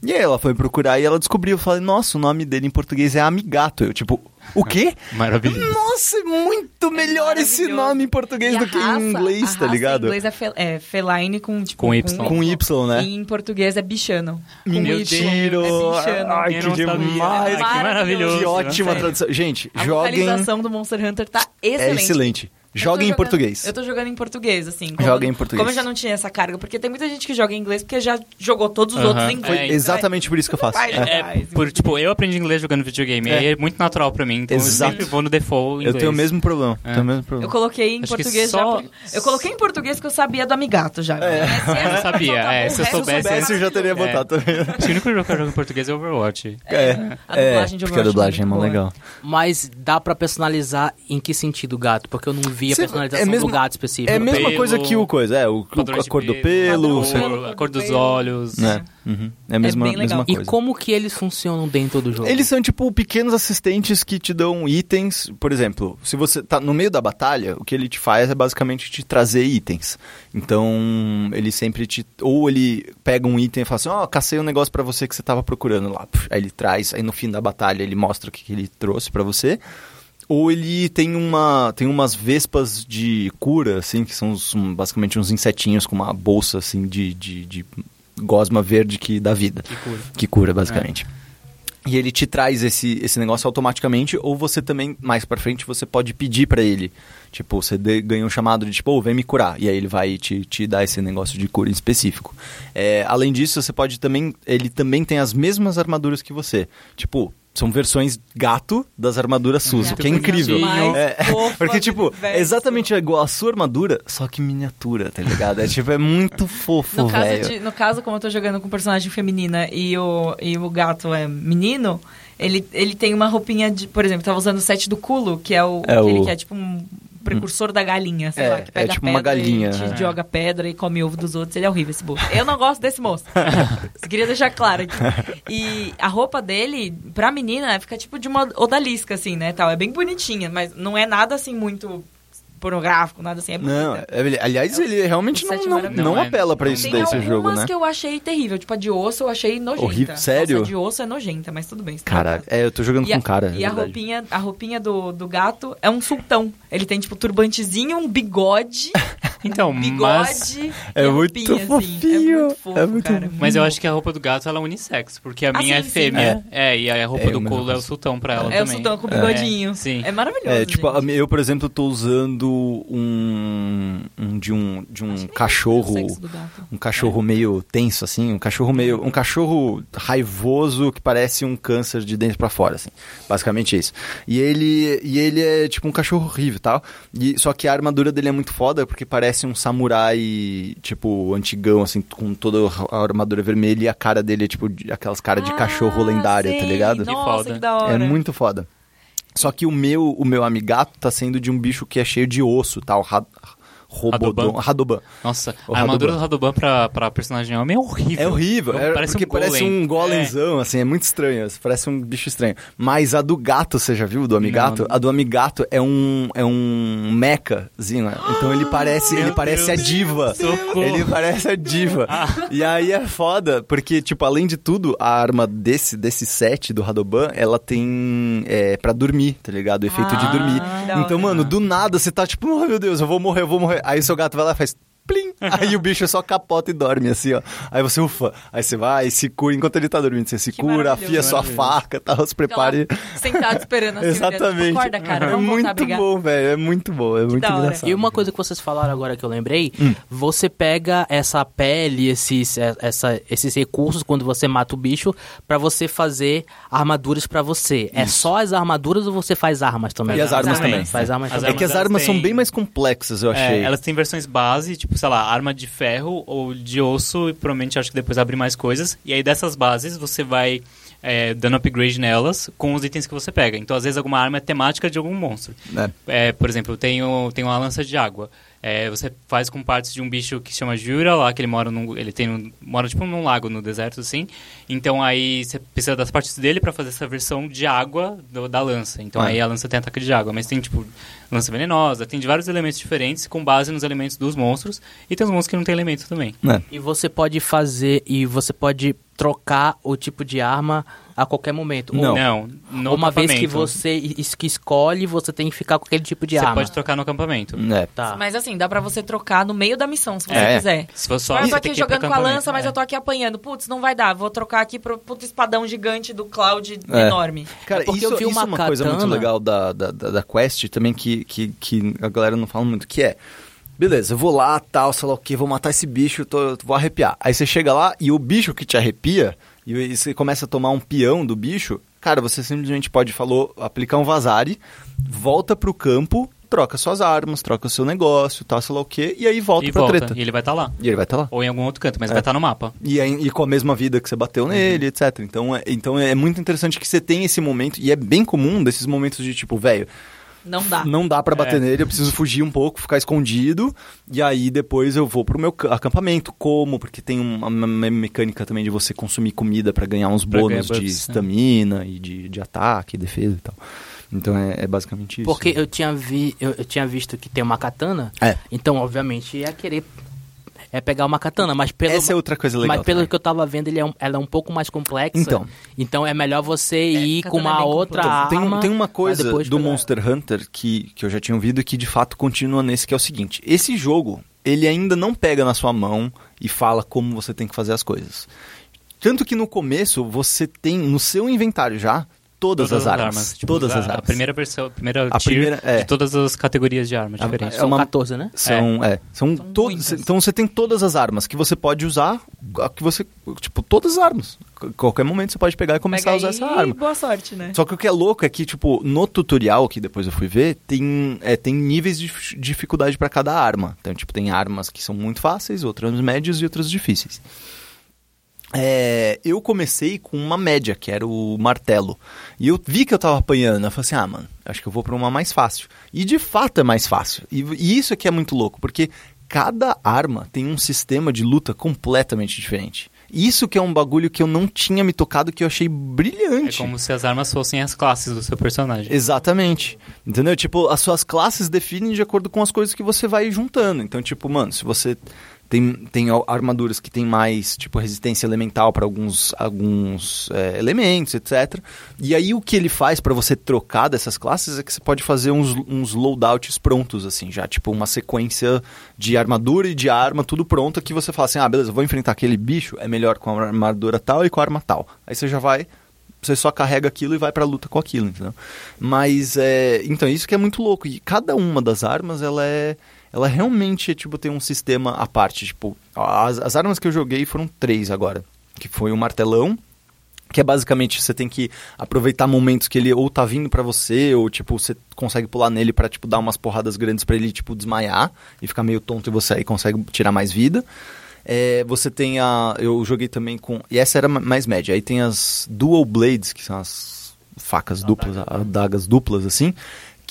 E aí ela foi procurar e ela descobriu. Eu falei, nossa, o nome dele em português é Amigato. Eu, tipo, o quê? <laughs> Maravilhoso. Nossa, é muito melhor esse maravilhoso. nome em português a do que raça- em inglês, a tá raça ligado? Em inglês é, fel, é feline com, tipo, Com Y. Com Y, né? E em português é bichano. Com Meu Y. Tiro! É. Ai, que demais! Que maravilhoso. Que ótima Sério. tradução. Gente, A joguem. localização do Monster Hunter tá É excelente. Eu Joguem em jogando- português. Eu tô jogando em português, assim. Como, Joga em português. Como eu já não tinha essa carga, porque tem muita gente que joga em inglês porque já jogou todos os Aham. outros em inglês. É, exatamente por isso que eu faço. Vai, É. É, Faz, por, tipo, eu aprendi inglês jogando videogame. É. Aí é muito natural pra mim. Então Exato. eu sempre vou no default Eu inglês. tenho o mesmo problema. É. Tenho o mesmo Eu problema. coloquei em Acho português só- já. Eu coloquei em português porque eu sabia do amigato já. É. <laughs> Eu não sabia, é, se eu soubesse- Soubesse, eu já teria É. botado também. Acho que o único jogo que eu jogo em português é Overwatch. É, A dublagem de porque a Overwatch é dublagem é muito mó legal. Mas dá pra personalizar em que sentido o gato? Porque eu não vi a Cê- personalização é mesmo- do gato específico. É a mesma pelo, coisa que o coisa, é, o, a cor do pelo, padrão, a cor dos olhos. né? Uhum. É a mesma, bem legal. mesma E coisa. como que eles funcionam dentro do jogo? Eles são tipo pequenos assistentes que te dão itens. Por exemplo, se você tá no meio da batalha, o que ele te faz é basicamente te trazer itens. Então, ele sempre te. Ou ele pega um item e fala assim: Ó, cacei um negócio pra você que você tava procurando lá. Aí ele traz, aí no fim da batalha ele mostra o que, que ele trouxe pra você. Ou ele tem uma tem umas vespas de cura, assim, que são um- basicamente uns insetinhos com uma bolsa, assim, de, de, de gosma verde que dá vida. Que cura. Que cura, basicamente. E ele te traz esse, esse negócio automaticamente, ou você também, mais pra frente, você pode pedir pra ele. Tipo, você de- ganha um chamado de tipo, "Ô, vem me curar. E aí ele vai te, te dar esse negócio de cura em específico. É, além disso, você pode também. Ele também tem as mesmas armaduras que você. Tipo, são versões gato das armaduras SUS, o que é incrível. Mais É, <laughs> porque, tipo, é exatamente igual a sua armadura, só que miniatura, tá ligado? É tipo, é muito <laughs> fofo, No caso, velho. no caso, como eu tô jogando com personagem feminina e o, e o gato é menino, ele, ele tem uma roupinha de. Por exemplo, tava usando o set do culo, que é o. É aquele o- que é tipo um precursor da galinha, sei É, lá, que pega é tipo a uma pedra galinha, e te é. joga pedra e come ovo dos outros. Ele é horrível esse moço. Eu não gosto desse moço. <laughs> Queria deixar claro aqui. E a roupa dele, pra menina, fica tipo de uma odalisca, assim, né? Tal. É bem bonitinha, mas não é nada assim muito pornográfico, nada assim. É Não, é- aliás, ele realmente não, não, não Não é- apela pra isso Tem daí, esse algumas jogo, né? que eu achei terrível. Tipo, a de osso eu achei nojenta. Horrível? Sério? Nossa, a de osso é nojenta, mas tudo bem. não Caralho, é é, eu tô jogando caso. com cara, E, na a, e a verdade. roupinha, a roupinha do, do gato é um sultão. Ele tem, tipo, turbantezinho, um bigode, <laughs> Então, <laughs> um mas... bigode É e a muito assim. fofinho, É muito fofo, é muito cara. Mas eu acho que a roupa do gato ela é unissex, porque a Ah, minha sim, é fêmea. É, e a roupa É, do culo é o sultão pra ela É o também. sultão com o bigodinho. É, sim. É maravilhoso, É, tipo, gente. eu, por exemplo, tô usando um, um de um de um Acho cachorro, gato. um cachorro meio tenso assim, um cachorro meio, um cachorro raivoso que parece um câncer de dentro pra fora, assim. Basicamente isso. E ele e ele é tipo um cachorro horrível, e tal. E só que a armadura dele é muito foda porque parece um samurai tipo antigão assim, com toda a armadura vermelha e a cara dele é tipo aquelas caras de cachorro Ah, lendária, tá ligado? Que foda. que da hora. É muito foda. Só que o meu, o meu amigato tá sendo de um bicho que é cheio de osso, tal, ra Robodon, Radoban? Radoban. Nossa, O a armadura Radoban. do Radoban pra, pra personagem homem é horrível. É horrível, é, Parece porque um parece um golemzão, assim, é muito estranho, parece um bicho estranho. Mas a do gato, você já viu, do amigato? Não. A do amigato é um é um mechazinho, né? então ele parece, ele parece a Deus. diva. Socorro. Ele parece a diva. E aí é foda, porque, tipo, além de tudo, a arma desse, desse set do Radoban, ela tem é, pra dormir, tá ligado? O efeito de Ah, dormir. da Então, hora. mano, do nada você tá tipo, oh meu Deus, eu vou morrer, eu vou morrer. Aí seu gato vai lá e faz. Plim! Aí o bicho só capota e dorme, assim, ó. Aí você, ufa. Aí você vai, se cura. Enquanto ele tá dormindo, você se Que cura, afia sua faca, tal, se prepare. Sentado esperando assim. Exatamente. Tipo, Acorda, cara, é vamos voltar a muito brigar. bom, velho. É muito bom, é muito da hora. engraçado. E uma coisa que vocês falaram agora que eu lembrei, Hum. você pega essa pele, esses, é, essa, esses recursos quando você mata o bicho pra você fazer armaduras pra você. É só as armaduras ou você faz armas também? E as armas também. também. Faz armas As também. É que as armas são bem mais complexas, eu É, achei. elas têm versões base, tipo, sei lá, arma de ferro ou de osso, e provavelmente acho que depois abre mais coisas. E aí dessas bases você vai é, dando upgrade nelas com os itens que você pega. Então, às vezes, alguma arma é temática de algum monstro. É. É, por exemplo, eu tenho, tenho uma lança de água. É, você faz com partes de um bicho que se chama Jura, lá que ele mora num, ele tem um- mora tipo num lago no deserto assim. Então aí você precisa das partes dele para fazer essa versão de água do- da lança. Então Ah. aí a lança tem ataque de água, mas tem tipo lança venenosa, tem de vários elementos diferentes com base nos elementos dos monstros e tem os monstros que não tem elemento também. É. E você pode fazer e você pode trocar o tipo de arma a qualquer momento. Não. Ou- Não, no uma vez que você es- que escolhe, você tem que ficar com aquele tipo de você arma. pode trocar no acampamento. É. Tá. Mas assim, dá pra você trocar no meio da missão, se você É. quiser. Se for só eu você tô aqui jogando com a lança, mas é. eu tô aqui apanhando. Putz, não vai dar. Vou trocar aqui pro puto espadão gigante do Cloud É. enorme. Cara, É isso, eu vi isso uma é uma coisa muito katana- legal da, da, da, da Quest também que, que, que a galera não fala muito, que é... Beleza, eu vou lá, tal, sei lá o que, vou matar esse bicho, tô, vou arrepiar. Aí você chega lá e o bicho que te arrepia, e, você começa a tomar um peão do bicho, cara, você simplesmente pode, falou, aplicar um vazare, volta pro campo, troca suas armas, troca o seu negócio, tal, sei lá o que, e aí volta E pra volta, treta. e ele vai estar lá. E ele vai estar lá. Ou em algum outro canto, mas É. vai estar no mapa. E, aí- e com a mesma vida que você bateu nele, etc. Então é, então é muito interessante que você tem esse momento, e é bem comum desses momentos de tipo, velho, Não dá. não dá pra bater É. nele, eu preciso fugir um pouco, ficar escondido, e aí depois eu vou pro meu ca- acampamento. Como? Porque tem uma, uma mecânica também de você consumir comida pra ganhar uns Pra bônus ganhar de né? estamina e de, de ataque, defesa e tal. Então é, é basicamente isso. Porque eu tinha, vi, eu, eu tinha visto que tem uma katana, É. então obviamente ia querer é pegar uma katana, mas pelo Essa é outra coisa legal. mas pelo também. que eu tava vendo, ele é um- ela é um pouco mais complexa. Então. Então é melhor você ir com é uma outra Então, tem, arma. tem uma coisa do pegar- Monster Hunter que, que eu já tinha ouvido e que de fato continua nesse, que é o seguinte: esse jogo, ele ainda não pega na sua mão e fala como você tem que fazer as coisas. Tanto que no começo você tem no seu inventário já todas, as armas. Tipo, todas a, as armas. A primeira versão, a primeira A primeira- é. de todas as categorias de armas A- diferentes. é São uma- 14, né? São, é, são, São todos. Então você tem todas as armas que você pode usar, que você, tipo, todas as armas. Qu- Qualquer momento você pode pegar e começar Pega a usar aí essa arma. boa sorte, né? Só que o que é louco é que, tipo, no tutorial, que depois eu fui ver, tem, é, tem níveis de dif- dificuldade pra cada arma. Então, tipo, tem armas que são muito fáceis, outras médias e outras difíceis. É, eu comecei com uma média, que era o martelo. E eu vi que eu tava apanhando. Eu falei assim, ah, mano, acho que eu vou pra uma mais fácil. E de fato é mais fácil. E, e isso aqui é muito louco, porque cada arma tem um sistema de luta completamente diferente. Isso que é um bagulho que eu não tinha me tocado, que eu achei É brilhante. como se as armas fossem as classes do seu personagem. Exatamente. Entendeu? Tipo, as suas classes definem de acordo com as coisas que você vai juntando. Então, tipo, mano, se você tem, tem armaduras que tem mais, tipo, resistência elemental para alguns, alguns é, elementos, etc. E aí o que ele faz para você trocar dessas classes é que você pode fazer uns, uns loadouts prontos, assim, já, tipo, uma sequência de armadura e de arma, tudo pronto, que você fala assim, ah, beleza, vou enfrentar aquele bicho, é melhor com a armadura tal e com a arma tal. Aí você já vai você só carrega aquilo e vai pra luta com aquilo, entendeu? Mas é, então isso que é muito louco e cada uma das armas ela é ela realmente tipo tem um sistema à parte, tipo, as, as armas que eu joguei foram três agora, que foi o martelão, que é basicamente você tem que aproveitar momentos que ele ou tá vindo pra você ou tipo você consegue pular nele pra tipo dar umas porradas grandes pra ele tipo desmaiar e ficar meio tonto e você aí consegue tirar mais vida. É, você tem a. Eu joguei também com. E essa era ma- mais média. Aí tem as Dual Blades, que são as facas duplas, adagas duplas, assim.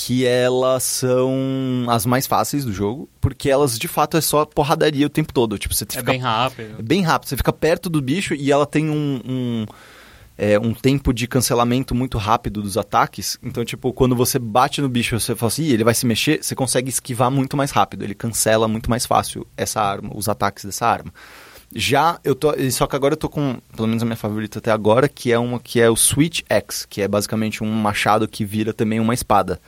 Que elas são as mais fáceis do jogo, porque elas de fato é só porradaria o tempo todo. Tipo, você É fica bem rápido. é bem rápido. Você fica perto do bicho e ela tem um, um, é, um tempo de cancelamento muito rápido dos ataques. Então, tipo, quando você bate no bicho você fala assim, "Ih, ele vai se mexer, você consegue esquivar muito mais rápido. Ele cancela muito mais fácil essa arma, os ataques dessa arma. Já eu tô. Só que agora eu tô com, pelo menos a minha favorita até agora, que é uma que é o Switch X, que é basicamente um machado que vira também uma espada.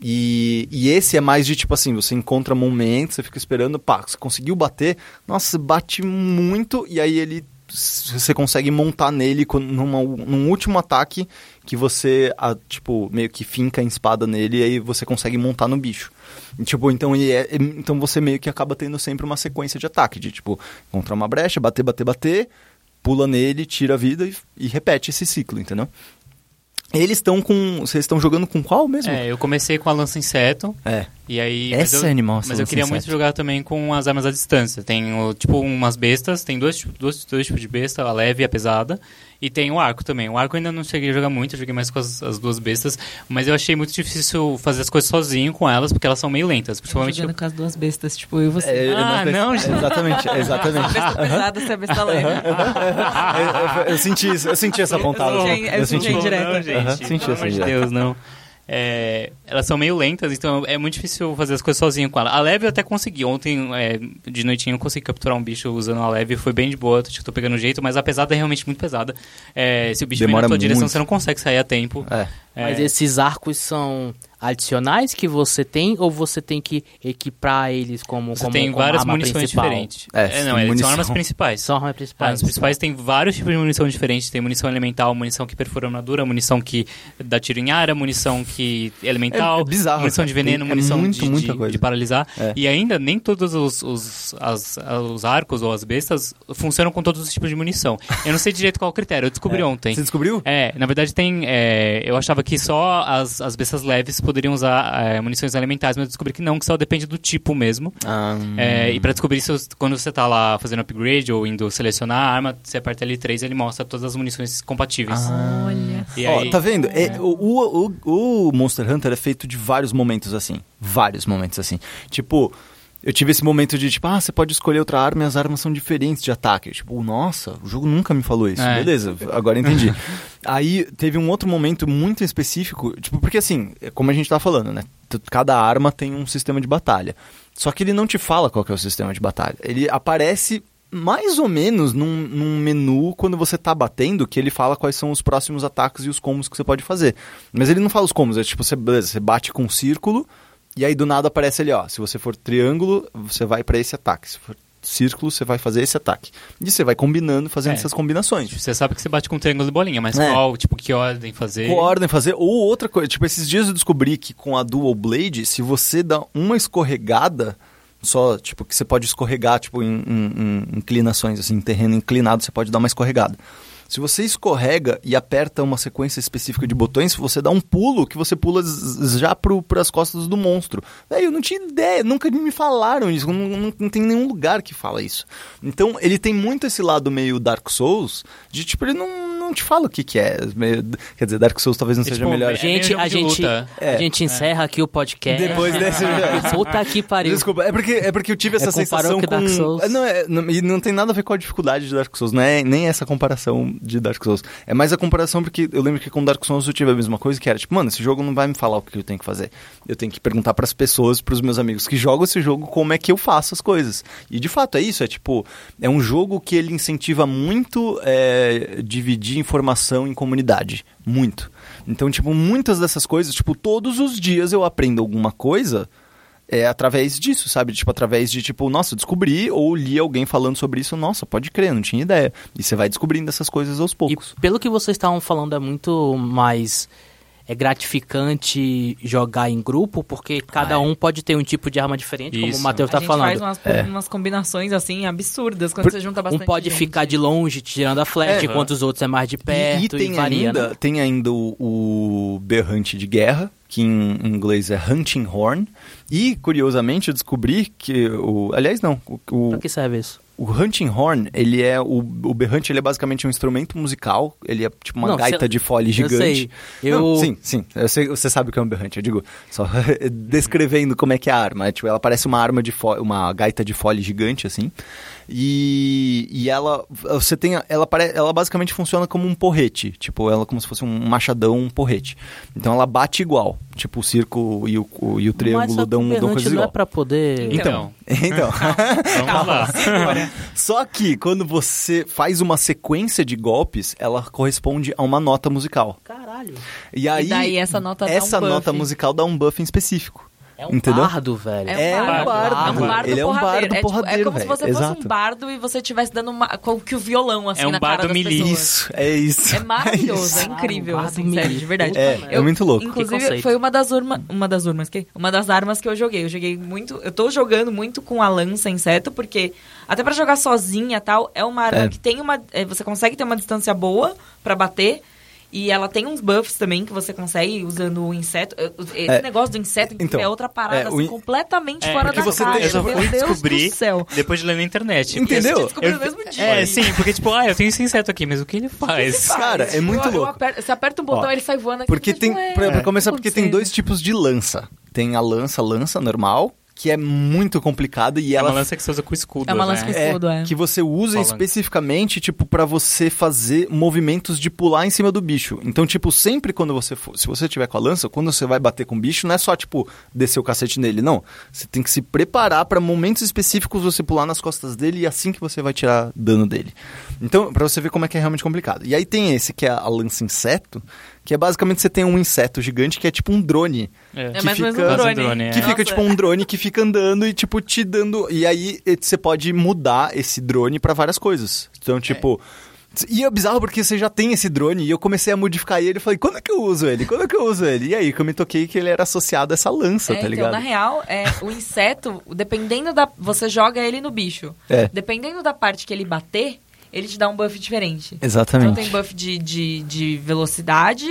E, e esse é mais de tipo assim, você encontra momentos, você fica esperando, pá, você conseguiu bater, nossa, bate muito e aí ele você consegue montar nele numa, num último ataque que você, ah, tipo, meio que finca a espada nele e aí você consegue montar no bicho. E, tipo, então, ele é- então você meio que acaba tendo sempre uma sequência de ataque, de tipo, encontrar uma brecha, bater, bater, bater, pula nele, tira a vida e, e repete esse ciclo, entendeu? Eles estão com. Vocês estão jogando com qual mesmo? É, eu comecei com a lança inseto, É. e aí... mas Essa eu, é animal, Mas eu queria muito jogar também com as armas à distância. Tem, o, tipo, umas bestas, tem dois, tipos- dois, dois tipos de besta, a leve e a pesada. E tem o arco também. O arco eu ainda não cheguei a jogar muito, eu joguei mais com as, as duas bestas. Mas eu achei muito difícil fazer as coisas sozinho com elas, porque elas são meio lentas. Principalmente... Jogando com as duas bestas, tipo, eu e você. É, Ah, não, gente. Exatamente, exatamente. Besta pesada, você é besta leve. eu, eu- eu senti isso, eu senti essa pontada. Eu senti- eu Eu senti senti. Não, senti pelo essa amor de indireta. Deus, não. É, elas são meio lentas, então é muito difícil fazer as coisas sozinho com ela. A leve eu até consegui. Ontem, é, de noitinho, eu consegui capturar um bicho usando a leve. Foi bem de boa, acho que tô pegando jeito, mas a pesada é realmente muito pesada. É, se o bicho Demora vem na tua direção, muito. você não consegue sair a tempo. É. É, Mas esses arcos são adicionais que você tem ou você tem que equipar eles como, você como, tem como várias arma munições principal? diferentes. É, É, não, é, munição. são armas principais. São armas principais. As principais tem vários tipos de munição diferentes. Tem munição elemental, munição que perfura armadura, munição que dá tiro em área, munição que é elemental, É- é bizarro, munição cara. de veneno, Tem- é munição muito, de, muita de- coisa. de paralisar. É. E ainda nem todos os, os, as- os arcos ou as bestas funcionam com todos os tipos de munição. Eu não sei direito qual é o critério, eu descobri <laughs> ontem. Você descobriu? É, na verdade tem. é, eu achava que só as, as bestas leves poderiam usar é, munições elementais, mas eu descobri que não, que só depende do tipo mesmo. Ah, É, e pra descobrir isso, quando você tá lá fazendo upgrade ou indo selecionar a arma, você aperta L3 ele mostra todas as munições compatíveis. Olha. E Ó, aí, tá vendo? É, o, o, o- o Monster Hunter é feito de vários momentos assim. Vários momentos assim. Tipo, eu tive esse momento de tipo, ah, você pode escolher outra arma e as armas são diferentes de ataque. Tipo, nossa, o jogo nunca me falou isso. É. Beleza, agora entendi. <laughs> Aí teve um outro momento muito específico, tipo, porque assim, é como a gente tá falando, né? Cada arma tem um sistema de batalha. Só que ele não te fala qual é o sistema de batalha. Ele aparece mais ou menos num, num menu quando você tá batendo, que ele fala quais são os próximos ataques e os combos que você pode fazer. Mas ele não fala os combos, é tipo, você, beleza, você bate com um círculo, e aí do nada aparece ali, ó, se você for triângulo, você vai pra esse ataque. Se for círculo, você vai fazer esse ataque. E você vai combinando, fazendo É. essas combinações. Você sabe que você bate com triângulo e bolinha, mas É. qual, tipo, que ordem fazer? Qual ordem fazer? Ou outra coisa, tipo, esses dias eu descobri que com a Dual Blade, se você dá uma escorregada, só, tipo, que você pode escorregar, tipo, em, em- em inclinações, assim, em terreno inclinado, você pode dar uma escorregada. Se você escorrega e aperta uma sequência específica de botões, você dá um pulo que você pula já pro, pras costas do monstro. Véi, eu não tinha ideia, nunca me falaram isso, não, não, não tem nenhum lugar que fala isso. Então, ele tem muito esse lado meio Dark Souls, de tipo, ele não, não te fala o que que é. Meio- quer dizer, Dark Souls talvez não É seja tipo, melhor. é- Gente, jogo a gente, luta. a É. gente encerra aqui o podcast. Depois desse- <laughs> Puta que pariu. Desculpa, é porque, é porque eu tive essa É, sensação com Dark. Souls. É, Não, é, não, e não tem nada a ver com a dificuldade de Dark Souls, não é nem essa comparação de Dark Souls. É mais a comparação porque eu lembro que com Dark Souls eu tive a mesma coisa, que era tipo, mano, esse jogo não vai me falar o que eu tenho que fazer. Eu tenho que perguntar pras pessoas, pros meus amigos que jogam esse jogo, como é que eu faço as coisas. E de fato é isso, é tipo, é um jogo que ele incentiva muito é, dividir informação em comunidade. Muito. Então, tipo, muitas dessas coisas, tipo, todos os dias eu aprendo alguma coisa é através disso, sabe? Tipo, através de, tipo, nossa, descobri ou li alguém falando sobre isso, nossa, pode crer, não tinha ideia. E você vai descobrindo essas coisas aos E poucos. pelo que vocês estavam falando, é muito mais é gratificante jogar em grupo, porque cada Ah, é. um pode ter um tipo de arma diferente, como Isso. o Matheus A tá gente falando. faz umas, É. umas combinações, assim, absurdas quando Por- você junta Um bastante pode gente. ficar de longe tirando a flecha, É. enquanto os outros é mais de perto e, e, e tem, varia, ainda, né? tem ainda o, o berrante de guerra, que em inglês é hunting horn. E, curiosamente, eu descobri que o... Aliás, não. O, o- Pra que serve isso? O hunting horn, ele é o, o berrante, ele é basicamente um instrumento musical. Ele é tipo uma Não, gaita cê- de fole eu gigante. Eu- Não, sim, sim. Eu sei- você sabe o que é um berrante. Eu digo só <laughs> descrevendo como é que é a arma. É, tipo, ela parece uma arma de fole, uma gaita de fole gigante assim. E, e ela você tem ela pare, ela basicamente funciona como um porrete, tipo ela como se fosse um machadão, um porrete. Então ela bate igual, tipo o círculo e o, o- e o Mas triângulo a dão, dão coisas não é igual. pra poder... Então, então. <laughs> Vamos lá. <laughs> Só que quando você faz uma sequência de golpes, ela corresponde a uma nota musical. Caralho. E aí daí essa nota dá um essa buff. nota musical dá um buff em específico. É um Entendeu? bardo, velho. É um bardo. É um bardo Ele é um porradeiro. bardo É, tipo, porradeiro, é como se velho. você fosse Exato. um bardo e você estivesse dando uma, com que o violão, assim, É um na cara bardo das pessoas. Isso, é isso. É maravilhoso, é isso. incrível, Caralho, assim, bardo sério, de verdade. É, é muito louco. Inclusive, foi uma das urmas. Uma das urmas, que? Uma das armas que eu joguei. Eu joguei muito. Eu tô jogando muito com a lança inseto, porque até pra jogar sozinha e tal, é uma arma É. que tem uma. é, você consegue ter uma distância boa pra bater. E ela tem uns buffs também que você consegue usando o inseto. Esse É. negócio do inseto Então, é outra parada é, o assim, in- completamente É, fora porque da você tem- caixa. Eu só Meu fui Deus descobrir do céu. depois de ler na internet. Entendeu? Eu- no mesmo dia. É, sim, porque tipo, ah, eu tenho esse inseto aqui, mas o que ele faz? Cara, é muito Eu- eu louco. aperto- você aperta um botão, Ó, ele sai voando aqui. Porque mas tem, é- pra, pra é. começar, porque tem dois tipos de lança. Tem a lança, lança normal, que é muito complicada e É ela uma lança que você usa com escudo, É uma né? lança com é, escudo, é. que você usa Falando. especificamente, tipo, pra você fazer movimentos de pular em cima do bicho. Então, tipo, sempre quando você for, se você tiver com a lança, quando você vai bater com o bicho, não é só, tipo, descer o cacete nele, não. Você tem que se preparar pra momentos específicos você pular nas costas dele e assim que você vai tirar dano dele. Então, pra você ver como é que é realmente complicado. E aí tem esse que é a lança inseto, que é basicamente você tem um inseto gigante que é tipo um drone. É. É que mais ou menos fica- um drone. drone, é. Que fica Nossa. tipo um drone que fica andando e tipo te dando. E aí você pode mudar esse drone pra várias coisas. Então, tipo. E é bizarro porque você já tem esse drone e eu comecei a modificar ele e falei, quando é que eu uso ele? Quando é que eu uso ele? E aí que eu me toquei que ele era associado a essa lança, É, tá então, ligado? na real, é, o inseto, dependendo da. Você joga ele no bicho. É. Dependendo da parte que ele bater, ele te dá um buff diferente. Então Exatamente. tem buff de, de, de velocidade,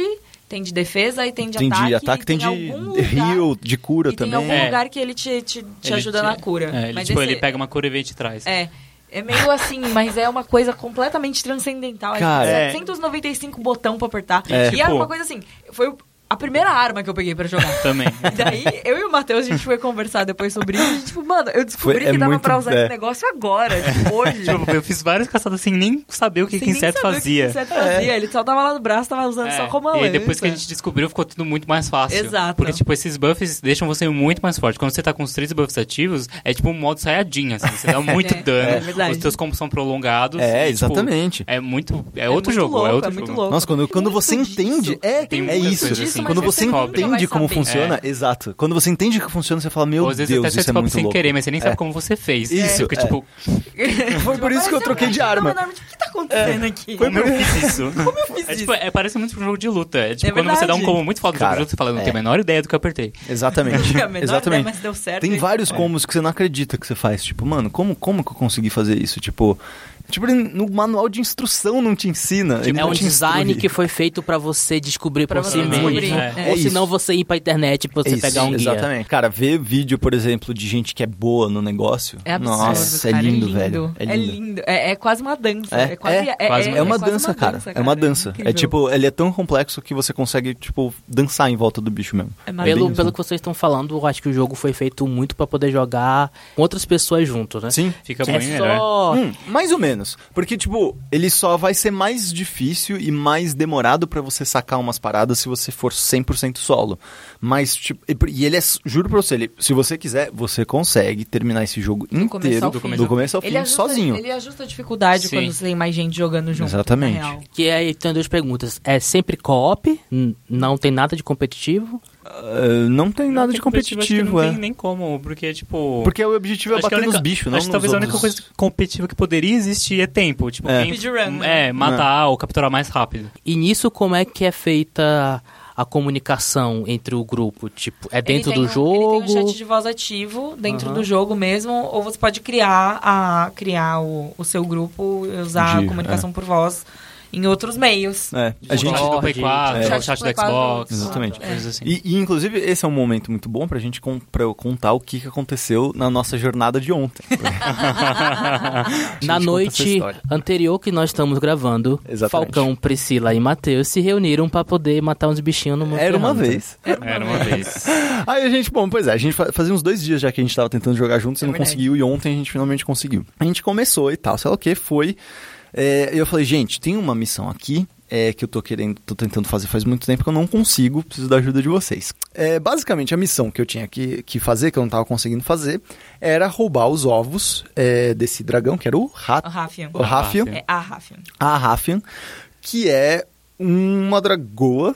tem de defesa e tem de tem ataque. de ataque, e tem de algum lugar- heal, de cura e tem também. algum É. lugar que ele te, te, te Ele ajuda te- na cura. É, ele, Mas tipo, esse- ele pega uma cura e vem e te traz. É. É meio assim, mas é uma coisa completamente transcendental. Cara, é é. 795 botão pra apertar. É. E é Tipo- uma coisa assim, foi o- a primeira arma que eu peguei pra jogar. Também. E <laughs> daí, eu e o Matheus, a gente foi conversar depois sobre isso. E, tipo, mano, eu descobri Foi- é que dava muito- pra usar é. esse negócio agora, tipo, <laughs> hoje. Tipo, eu fiz várias caçadas sem nem saber o que, nem inseto saber o fazia. Que inseto fazia. Ele só tava lá no braço, tava usando É, só como a E depois que a gente descobriu, ficou tudo muito mais fácil. Exato. Porque, tipo, esses buffs deixam você muito mais forte. Quando você tá com os três buffs ativos, é tipo um modo saiyajin, assim. Você dá <laughs> muito É, dano, é verdade. os teus combos são prolongados. É, e, tipo, exatamente. é muito... É, É outro muito jogo, louco, é outro é jogo. louco. Nossa, quando, quando você disso. entende, é, Tem é isso. Assim. Quando você entende como saber. funciona, exato. Quando você entende que funciona, você fala, meu Ou às vezes Deus, isso é muito sem louco. querer, mas você nem sabe É. como você fez. Isso, Porque, é. tipo, <laughs> Foi por isso que eu troquei de arma. Não, o que tá acontecendo aqui? como eu fiz isso? Como eu fiz É, isso? tipo, é, parece muito um jogo de luta. É tipo, É quando você dá um combo muito foda no jogo você fala, não é. tenho a menor ideia do que eu apertei. Exatamente. Exatamente. mas deu certo. Tem vários combos que você não acredita que você faz. Tipo, mano, como, como que eu consegui fazer isso? Tipo, tipo, no manual de instrução não te ensina. ele É um design instrui. que foi feito pra você descobrir Pra por você si mesmo. é. Ou É se não isso. você ir pra internet pra você Isso, pegar um guia. Exatamente. Cara, ver vídeo, por exemplo, de gente que é boa no negócio. É absurdo, Nossa, cara, é lindo, velho. É lindo. É, é quase uma dança. É, É, quase, é, é, é, É uma dança, cara. É uma dança. É tipo, ele é tão complexo que você consegue, tipo, dançar em volta do bicho mesmo. É. Pelo, bem pelo que vocês estão falando, eu acho que o jogo foi feito muito pra poder jogar com outras pessoas junto, né? Sim. Fica É bem melhor. só... Hum, mais ou menos. Porque, tipo, ele só vai ser mais difícil e mais demorado pra você sacar umas paradas se você for 100% solo. Mas, tipo, e, ele é, juro pra você, ele- se você quiser, você consegue terminar esse jogo Do começo inteiro, ao do fim. começo ao fim, Ele ajusta, sozinho. Ele ajusta a dificuldade Sim. quando você tem mais gente jogando junto. Exatamente. Que aí tem duas perguntas. É sempre co-op? Não tem nada de competitivo? Ah, não tem nada de Acho que competitivo, Não é. tem nem como, porque, tipo... Porque o objetivo é bater única- nos bichos, não Acho que nos talvez a única outros. coisa competitiva que poderia existir é tempo. Tipo, É. quem né? é, matar ou capturar mais rápido. E nisso, como é que é feita a comunicação entre o grupo? Tipo, é dentro Ele tem do um- jogo? Ele tem um chat de voz ativo dentro Aham. do jogo mesmo, ou você pode criar, a, criar o, o seu grupo e usar De- a comunicação por voz em outros meios. É, a O gente... chat do Play Discord, 4, é. o chat do Play 4, Xbox. Exatamente. Coisas assim. E, e, inclusive, esse é um momento muito bom pra gente com, pra eu contar o que, que aconteceu na nossa jornada de ontem. <laughs> Na noite anterior que nós estamos gravando, Exatamente. Falcão, Priscila e Matheus se reuniram pra poder matar uns bichinhos no Monster Era uma Hunter. vez. Era uma vez. <laughs> Aí a gente, bom, pois é, a gente fa- fazia uns dois dias já que a gente tava tentando jogar juntos e É não verdade. conseguiu, e ontem a gente finalmente conseguiu. A gente começou e tal, sei lá o que, foi. É, eu falei, gente, tem uma missão aqui é, que eu tô querendo, tô tentando fazer faz muito tempo que eu não consigo, preciso da ajuda de vocês. É, basicamente, a missão que eu tinha que, que fazer, que eu não tava conseguindo fazer, era roubar os ovos é, desse dragão, que era o Rafian. o Rafian, É a Rafian. a Rafian, que é uma dragoa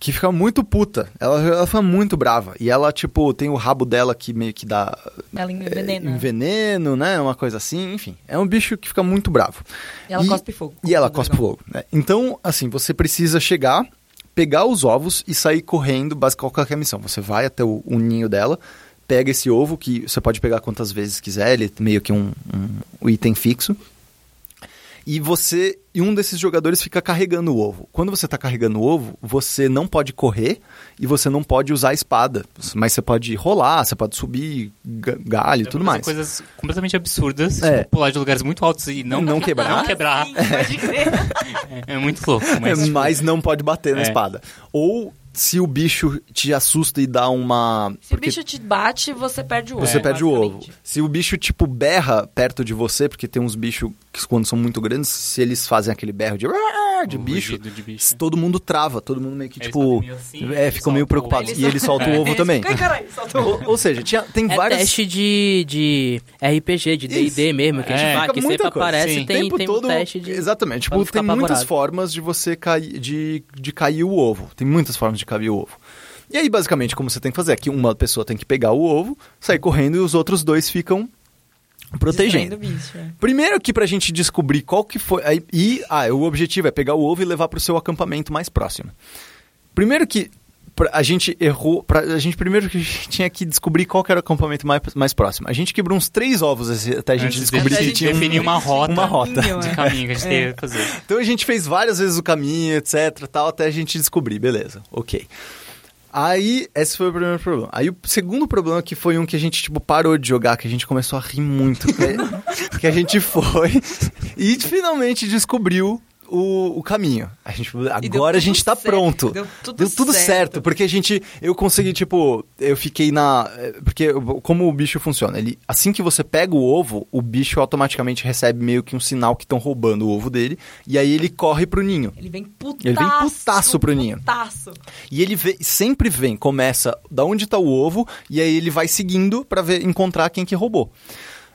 que fica muito puta. Ela, ela fica muito brava. E ela, tipo, tem o rabo dela que meio que dá Ela envenena. é, veneno, né? Uma coisa assim, enfim. É um bicho que fica muito bravo. E ela E- cospe fogo. E ela cospe dragão. fogo. Né? Então, assim, você precisa chegar, pegar os ovos e sair correndo, basicamente qualquer missão. Você vai até o, o ninho dela, pega esse ovo, que você pode pegar quantas vezes quiser, ele é meio que um, um item fixo. E você e um desses jogadores fica carregando o ovo. Quando você está carregando o ovo, você não pode correr e você não pode usar a espada, mas você pode rolar, você pode subir ga- galho e tudo mais. coisas completamente absurdas, É. tipo, pular de lugares muito altos e não, Não quebrar. Não quebrar. Sim, pode crer. É, <laughs> é muito louco. Mas, tipo, <laughs> mas não pode bater na É. espada. Ou se o bicho te assusta e dá uma. Se porque o bicho te bate, você perde o ovo. você perde o ovo. Se o bicho, tipo, berra perto de você, porque tem uns bichos que, quando são muito grandes, se eles fazem aquele berro de, de o bicho, de bicho. todo mundo trava, todo mundo meio que, Eles tipo. meio assim, é, eles ficam meio soltam o preocupados. ovo. E ele solta o ovo também. O. Ou, ou seja, tinha, tem É várias. teste de, de RPG, de D&D mesmo, que a gente É. que muita sempre coisa. aparece, Sim. tem, tempo tem todo, um teste de... Exatamente. Tipo, tem muitas formas de você cair, de, de cair o ovo. Tem muitas formas de cair o ovo. E aí, basicamente, como você tem que fazer? Aqui uma pessoa tem que pegar o ovo, sair correndo e os outros dois ficam protegendo. Bicho, é. Primeiro aqui pra gente descobrir qual que foi. aí- E ah, o objetivo é pegar o ovo e levar pro seu acampamento mais próximo. Primeiro que a gente errou. Pra, a gente primeiro que a gente tinha que descobrir qual que era o acampamento mais, mais próximo. A gente quebrou uns três ovos até a gente Antes de descobrir que gente tinha um- definir uma rota. uma rota. Caminho, de é. caminho que a gente tem que fazer. Então a gente fez várias vezes o caminho, etc, tal, até a gente descobrir, beleza, ok. Aí, esse foi o primeiro problema. Aí o segundo problema que foi um que a gente, tipo, parou de jogar, que a gente começou a rir muito, que, <laughs> que a gente foi e finalmente descobriu o, o caminho. A gente, deu agora a tudo gente tá certo, pronto. deu tudo certo. certo. porque a gente, eu consegui, tipo, eu fiquei na, porque como o bicho funciona, ele, assim que você pega o ovo, o bicho automaticamente recebe meio que um sinal que estão roubando o ovo dele, e aí ele corre pro ninho. Ele vem putaço. Ele vem putaço pro ninho. Putaço. E ele vê- sempre vem, começa da onde tá o ovo, e aí ele vai seguindo pra ver, encontrar quem que roubou.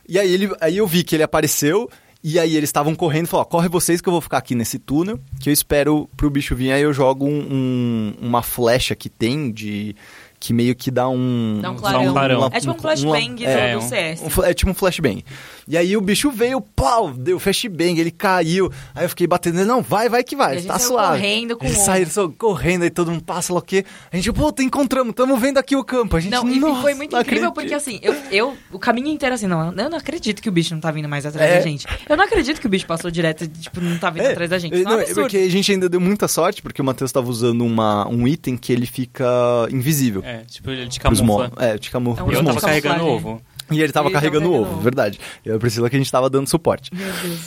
E aí, ele, aí eu vi que ele apareceu, E aí eles estavam correndo e falaram, corre vocês que eu vou ficar aqui nesse túnel, que eu espero pro bicho vir, aí eu jogo um- um- uma flecha que tem de... Que meio que dá um... Dá um clarão. clarão. clarão. É tipo um flashbang é, do, CS. um é tipo um flashbang. E aí o bicho veio, pau, deu flashbang, ele caiu. Aí eu fiquei batendo nele, não, vai, vai que vai, E tá saiu suave. correndo com saíram só correndo, aí todo mundo passa lá o quê? A gente, pô, encontramos, estamos vendo aqui o campo. A gente, Não, e nossa, foi muito não incrível acredito. porque assim, eu, eu, o caminho inteiro assim, não, eu não acredito que o bicho não tá vindo mais atrás É. da gente. Eu não acredito que o bicho passou direto e, tipo, não tá vindo É, atrás da gente. Isso é não, é porque a gente ainda deu muita sorte, porque o Matheus tava usando uma, um item que ele fica invisível. É, tipo, ele te camufla. é, te camufla É um pros eu tava monstros. carregando camuflagem. ovo. E ele tava Ele carregando o ovo, ovo. verdade. Eu e a Priscila que a gente tava dando suporte. Meu Deus.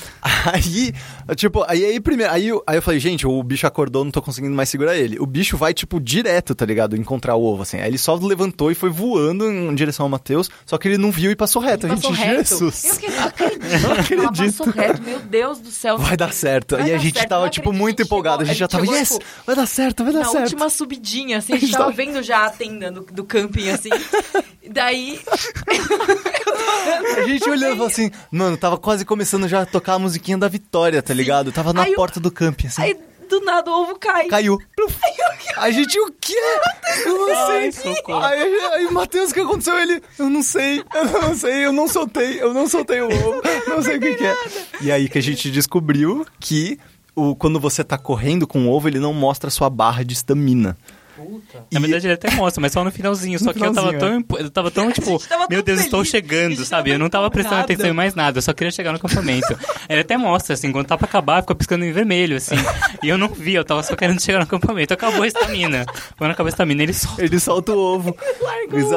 Aí, tipo, aí, aí primeiro, aí, eu- aí eu falei, gente, o bicho acordou, não tô conseguindo mais segurar ele. O bicho vai, tipo, direto, tá ligado? Encontrar o ovo, assim. Aí ele só levantou e foi voando em direção ao Matheus, só que ele não viu e passou reto. Ele a gente, passou reto. Jesus. Eu fiquei, não acredito. <laughs> Ela acredito. passou reto, meu Deus do céu. Vai dar certo. Vai e a dar gente certo, tava, não tipo, acredito, muito a gente empolgado. A gente já tava, a yes, chegou, vai dar certo, vai dar Na certo. última subidinha, assim, a <laughs> A gente gente tava tava- vendo já a tenda do, do camping, assim. <laughs> Daí, A gente olhando e falou assim, mano, tava quase começando já a tocar a musiquinha da vitória, tá ligado? Tava na Aí porta do camping, assim. aí do nada o ovo cai. Caiu. A gente, o quê? Eu não Ai, sei. socorro. Aí, aí o Matheus, o que aconteceu? Ele, eu não sei, eu não sei, eu não soltei, eu não soltei o ovo, não sei o que, que é. E aí que a gente descobriu que o, quando você tá correndo com o ovo, ele não mostra a sua barra de estamina. Na verdade, ele até mostra, mas só no finalzinho. Só que eu tava finalzinho, tão, eu tava tão, tipo, tava meu Deus, estou feliz, a chegando, sabe? Eu não tava prestando empolgada. atenção em mais nada, eu só queria chegar no acampamento. ele até mostra, assim, quando tá pra acabar, fica piscando em vermelho, assim. E eu não vi, eu tava só querendo chegar no acampamento. Acabou a estamina. Quando acaba a estamina, ele solta. Ele solta o ovo.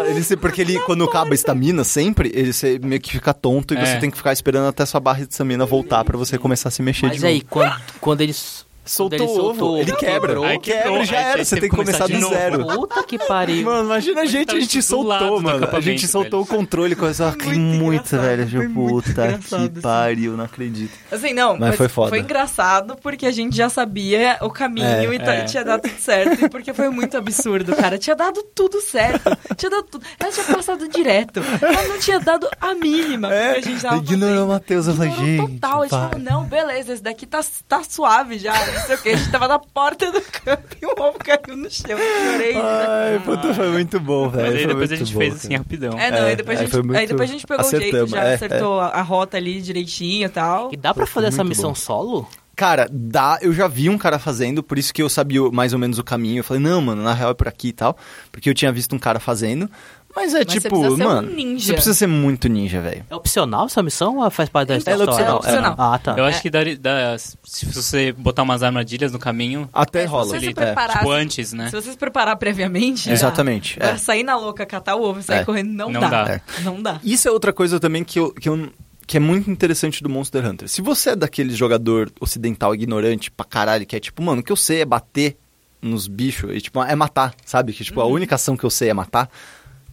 Ele se- porque ele, quando acaba a estamina, sempre, ele se- meio que fica tonto e É. você tem que ficar esperando até sua barra de estamina voltar pra você começar a se mexer Mas de aí, novo. quando, quando eles. Soltou ele o ovo, ele quebra. quebrou. Aí quebra, já aí era, você tem que começar começar do zero. Puta que pariu. Mano, imagina a gente, a gente soltou, mano. A gente soltou o controle, coisa ah, Muito muito, velho. foi Tipo, muito puta que assim. pariu, não acredito. Assim, não, Mas foi foda. Foi engraçado porque a gente já sabia o caminho É, e ta- é. tinha dado tudo certo. E porque foi muito absurdo, cara. Tinha dado tudo certo. Tinha dado tudo. Ela tinha passado direto. Ela não tinha dado a mínima. É, a gente tava ignorou o. Matheus. Eu falei, gente. total. A gente falou, não, beleza, esse daqui tá, tá suave já. Não sei o quê. A gente tava na porta do campo e o ovo caiu no chão. Eu chorei. Ai, puta, foi muito bom, velho. Mas aí foi depois a gente bom, fez cara. assim, rapidão. É, não, É, aí, depois a aí gente, foi aí depois a gente pegou o jeito, acertamos, já é, acertou a, a rota ali direitinho e tal. E dá pra fazer essa missão bom. solo? Cara, dá, eu já vi um cara fazendo, por isso que eu sabia mais ou menos o caminho. Eu falei, não, mano, na real é por aqui e tal. Porque eu tinha visto um cara fazendo. Mas é Mas você tipo, precisa ser um mano. ninja. Você precisa ser muito ninja, velho. É opcional essa missão ou faz parte da Então, história? ela é opcional, é opcional. Ah, tá. Eu acho que dá, dá- se você botar umas armadilhas no caminho, Até É, rola. se você se facilita. preparar, tipo antes, né? Se você se preparar previamente, É. Exatamente, pra é. sair na louca, catar o ovo e sair É. correndo, não, Não dá. dá. É. Não dá. Isso é outra coisa também que eu, que eu que é muito interessante do Monster Hunter. Se você é daquele jogador ocidental ignorante pra caralho, que é tipo, mano, o que eu sei é bater nos bichos, e, tipo, é matar, sabe? Que tipo, a única ação que eu sei é matar.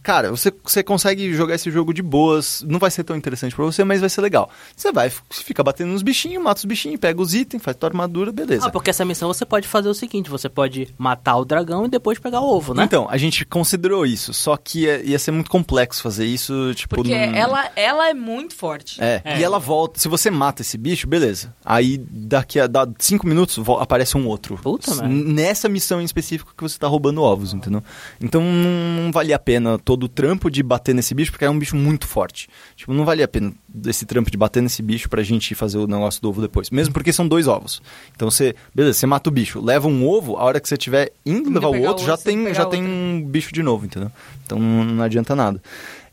Cara, você, você consegue jogar esse jogo de boas, não vai ser tão interessante pra você, mas vai ser legal. Você vai, fica batendo nos bichinhos, mata os bichinhos, pega os itens, faz tua armadura, beleza. Ah, porque essa missão você pode fazer o seguinte, você pode matar o dragão e depois pegar o ovo, né? Então, a gente considerou isso, só que ia, ia ser muito complexo fazer isso, tipo... Porque num- ela, ela é muito forte. É, É. e ela volta. Se você mata esse bicho, beleza. Aí daqui a dá cinco minutos aparece um outro. Puta merda. Nessa missão em específico que você tá roubando ovos, entendeu? Então não, não valia a pena todo o trampo de bater nesse bicho, porque é um bicho muito forte. Tipo, não valia a pena esse trampo de bater nesse bicho pra gente fazer o negócio do ovo depois. Mesmo porque são dois ovos. Então você, beleza, você mata o bicho, leva um ovo, a hora que você tiver indo levar o outro, já tem, já tem um bicho de novo, entendeu? Então não, não adianta nada.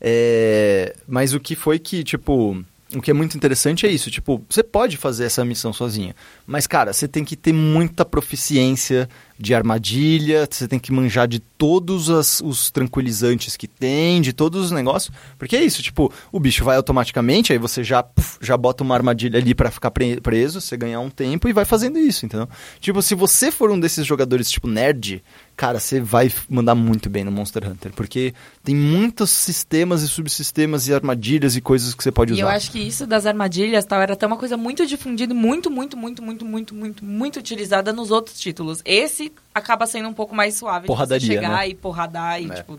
É, mas o que foi que, tipo, o que é muito interessante é isso, tipo, você pode fazer essa missão sozinha, mas, cara, você tem que ter muita proficiência de armadilha, você tem que manjar de todos as- os tranquilizantes que tem, de todos os negócios, porque é isso, tipo, o bicho vai automaticamente, aí você já, puf, já bota uma armadilha ali pra ficar pre- preso, você ganhar um tempo e vai fazendo isso, entendeu? Tipo, se você for um desses jogadores, tipo, nerd, cara, você vai mandar muito bem no Monster Hunter, porque tem muitos sistemas e subsistemas e armadilhas e coisas que você pode E usar. eu acho que isso das armadilhas tal era até uma coisa muito difundida, muito, muito, muito, muito, muito, muito, muito utilizada nos outros títulos. Esse acaba sendo um pouco mais suave Porradaria, chegar né? e porradar e, É. tipo,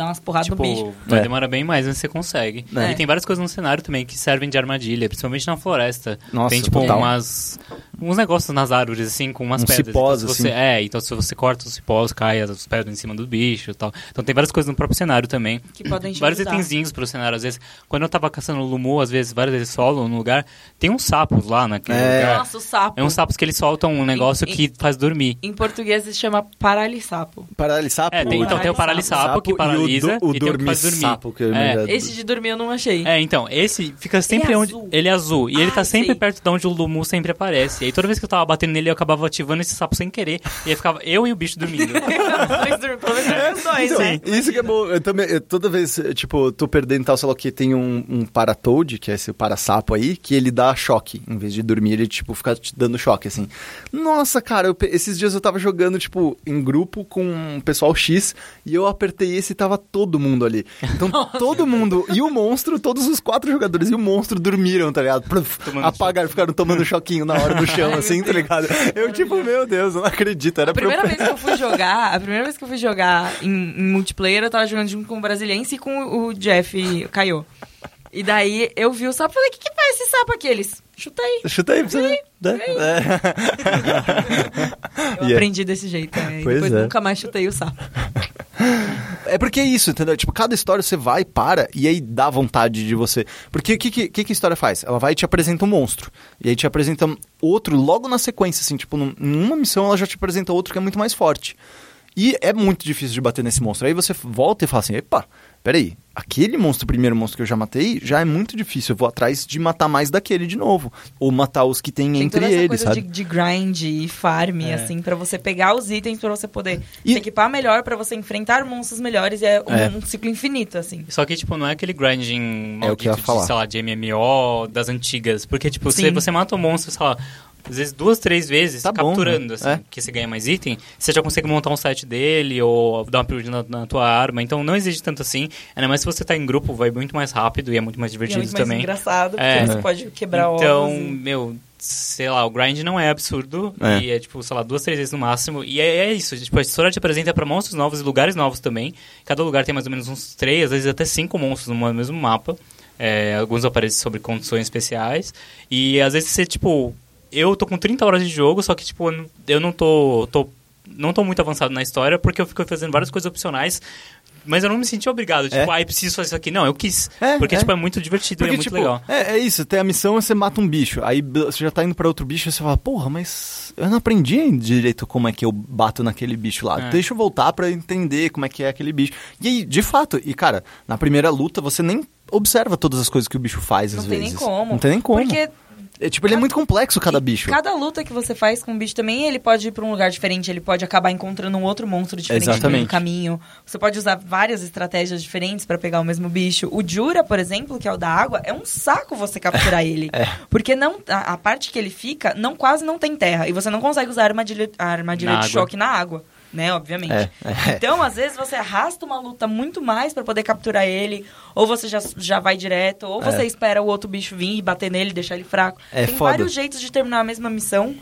dar umas porradas Tipo, no bicho. vai É. demorar bem mais, mas você consegue. É. E tem várias coisas no cenário também que servem de armadilha, principalmente na floresta. Nossa, tem, tipo, total. umas... Uns negócios nas árvores, assim, com umas Uns pedras. cipós, então, se você, assim. É, então se você corta os cipós, cai as pedras em cima do bicho e tal. Então tem várias coisas no próprio cenário também. Que podem te Vários itenzinhos pro cenário. Às vezes, quando eu tava caçando o Lumu, às vezes, várias vezes solo no lugar, tem uns sapos lá naquele É. lugar. Nossa, o sapo. É uns sapos que eles soltam um negócio E- e- que faz dormir. Em português se chama paralisapo. Paralisapo. É, tem- então tem o paralisapo que paralisa o, do, o e dormir. dormir-sapo, que É. Esse de dormir eu não achei. É, então, esse fica sempre é onde. azul. Ele é azul. E ele tá Ai, sempre sei. perto de onde o Lumu sempre aparece. E aí toda vez que eu tava batendo nele, eu acabava ativando esse sapo sem querer. E aí ficava eu e o bicho dormindo. <laughs> Pelo menos dormem os dois, Então, né? Isso que é bom. Eu também, eu, toda vez, tipo, tô perdendo tal, sei lá o que, tem um, um paratoad, que é esse parasapo aí, que ele dá choque. Em vez de dormir, ele, tipo, fica te dando choque, assim. Nossa, cara, eu esses dias eu tava jogando, tipo, em grupo com um pessoal X, e eu apertei esse e tava todo mundo ali. Então, <laughs> todo mundo, e o monstro, todos os quatro jogadores e o monstro dormiram, tá ligado? Tomando apagaram, ficaram tomando choquinho na hora do <laughs> chão, Ai, assim, tá ligado? Eu, tipo, meu Deus, eu não acredito. Era A primeira pra eu- vez que eu fui jogar, a primeira vez que eu fui jogar em, em multiplayer, eu tava jogando junto com o brasiliense e com o Jeff Caio. E daí eu vi o sapo e falei, o que, que faz esse sapo aqui? Eles, chutei. Chuta aí pra você né? <laughs> Eu E é- aprendi desse jeito. né? E Pois depois é. nunca mais chutei o sapo. É porque é isso, entendeu? Tipo, cada história você vai, para, e aí dá vontade de você. Porque o que, que, que a história faz? Ela vai e te apresenta um monstro. E aí te apresenta outro logo na sequência, assim, tipo, num- numa missão ela já te apresenta outro que é muito mais forte. E é muito difícil de bater nesse monstro. Aí você volta e fala assim, epa, peraí, aquele monstro, o primeiro monstro que eu já matei, já é muito difícil. Eu vou atrás de matar mais daquele de novo. Ou matar os que tem, Tem entre toda essa eles, coisa sabe? de, de grind e farm, É. assim, pra você pegar os itens, pra você poder E- se equipar melhor, pra você enfrentar monstros melhores. E é um, É. um ciclo infinito, assim. Só que, tipo, não é aquele grinding É o que eu ia maldito falar. de, sei lá, de MMO das antigas. Porque, tipo, Sim. se você mata um monstro, sei lá, às vezes duas, três vezes, Tá bom, capturando, né? assim, É. que você ganha mais item, você já consegue montar um set dele ou dar uma upgrade na, na tua arma. Então não exige tanto assim. Ainda mais se você tá em grupo, vai muito mais rápido e é muito mais E é divertido muito mais também. engraçado, porque É. você pode quebrar Então, ovos. e- meu, sei lá, o grind não é absurdo. É. E é, tipo, sei lá, duas, três vezes no máximo. E é, é isso. Tipo, a história te apresenta pra monstros novos e lugares novos também. Cada lugar tem mais ou menos uns três, às vezes até cinco monstros no mesmo mapa. É, alguns aparecem sobre condições especiais. E às vezes você, tipo... Eu tô com 30 horas de jogo, só que, tipo, eu não- não tô... tô não tô muito avançado na história, porque eu fico fazendo várias coisas opcionais, mas eu não me senti obrigado. Tipo, É. ai, preciso fazer isso aqui. Não, eu quis. É, porque, é. tipo, é muito divertido e é muito tipo, legal. É, é isso, tem a missão e você mata um bicho. Aí você já tá indo pra outro bicho e você fala, porra, mas eu não aprendi direito como é que eu bato naquele bicho lá. É. Deixa eu voltar pra entender como é que é aquele bicho. E aí, de fato, e cara, na primeira luta você nem observa todas as coisas que o bicho faz Não às tem vezes. nem como. Não tem nem como. Porque É, tipo, ele é muito complexo cada bicho. Cada luta que você faz com um bicho também, ele pode ir pra um lugar diferente, ele pode acabar encontrando um outro monstro diferente no Exatamente. caminho. Você pode usar várias estratégias diferentes pra pegar o mesmo bicho. O Jura, por exemplo, que é o da água, é um saco você capturar <laughs> ele. É. Porque não, a, a parte que ele fica não quase não tem terra. E você não consegue usar a armadilha, a armadilha Na de água. choque na água. Né, obviamente. É, é. Então, às vezes, você arrasta uma luta muito mais pra poder capturar ele, ou você já, já vai direto, ou você É. espera o outro bicho vir e bater nele, deixar ele fraco. É Tem foda. vários jeitos de terminar a mesma missão.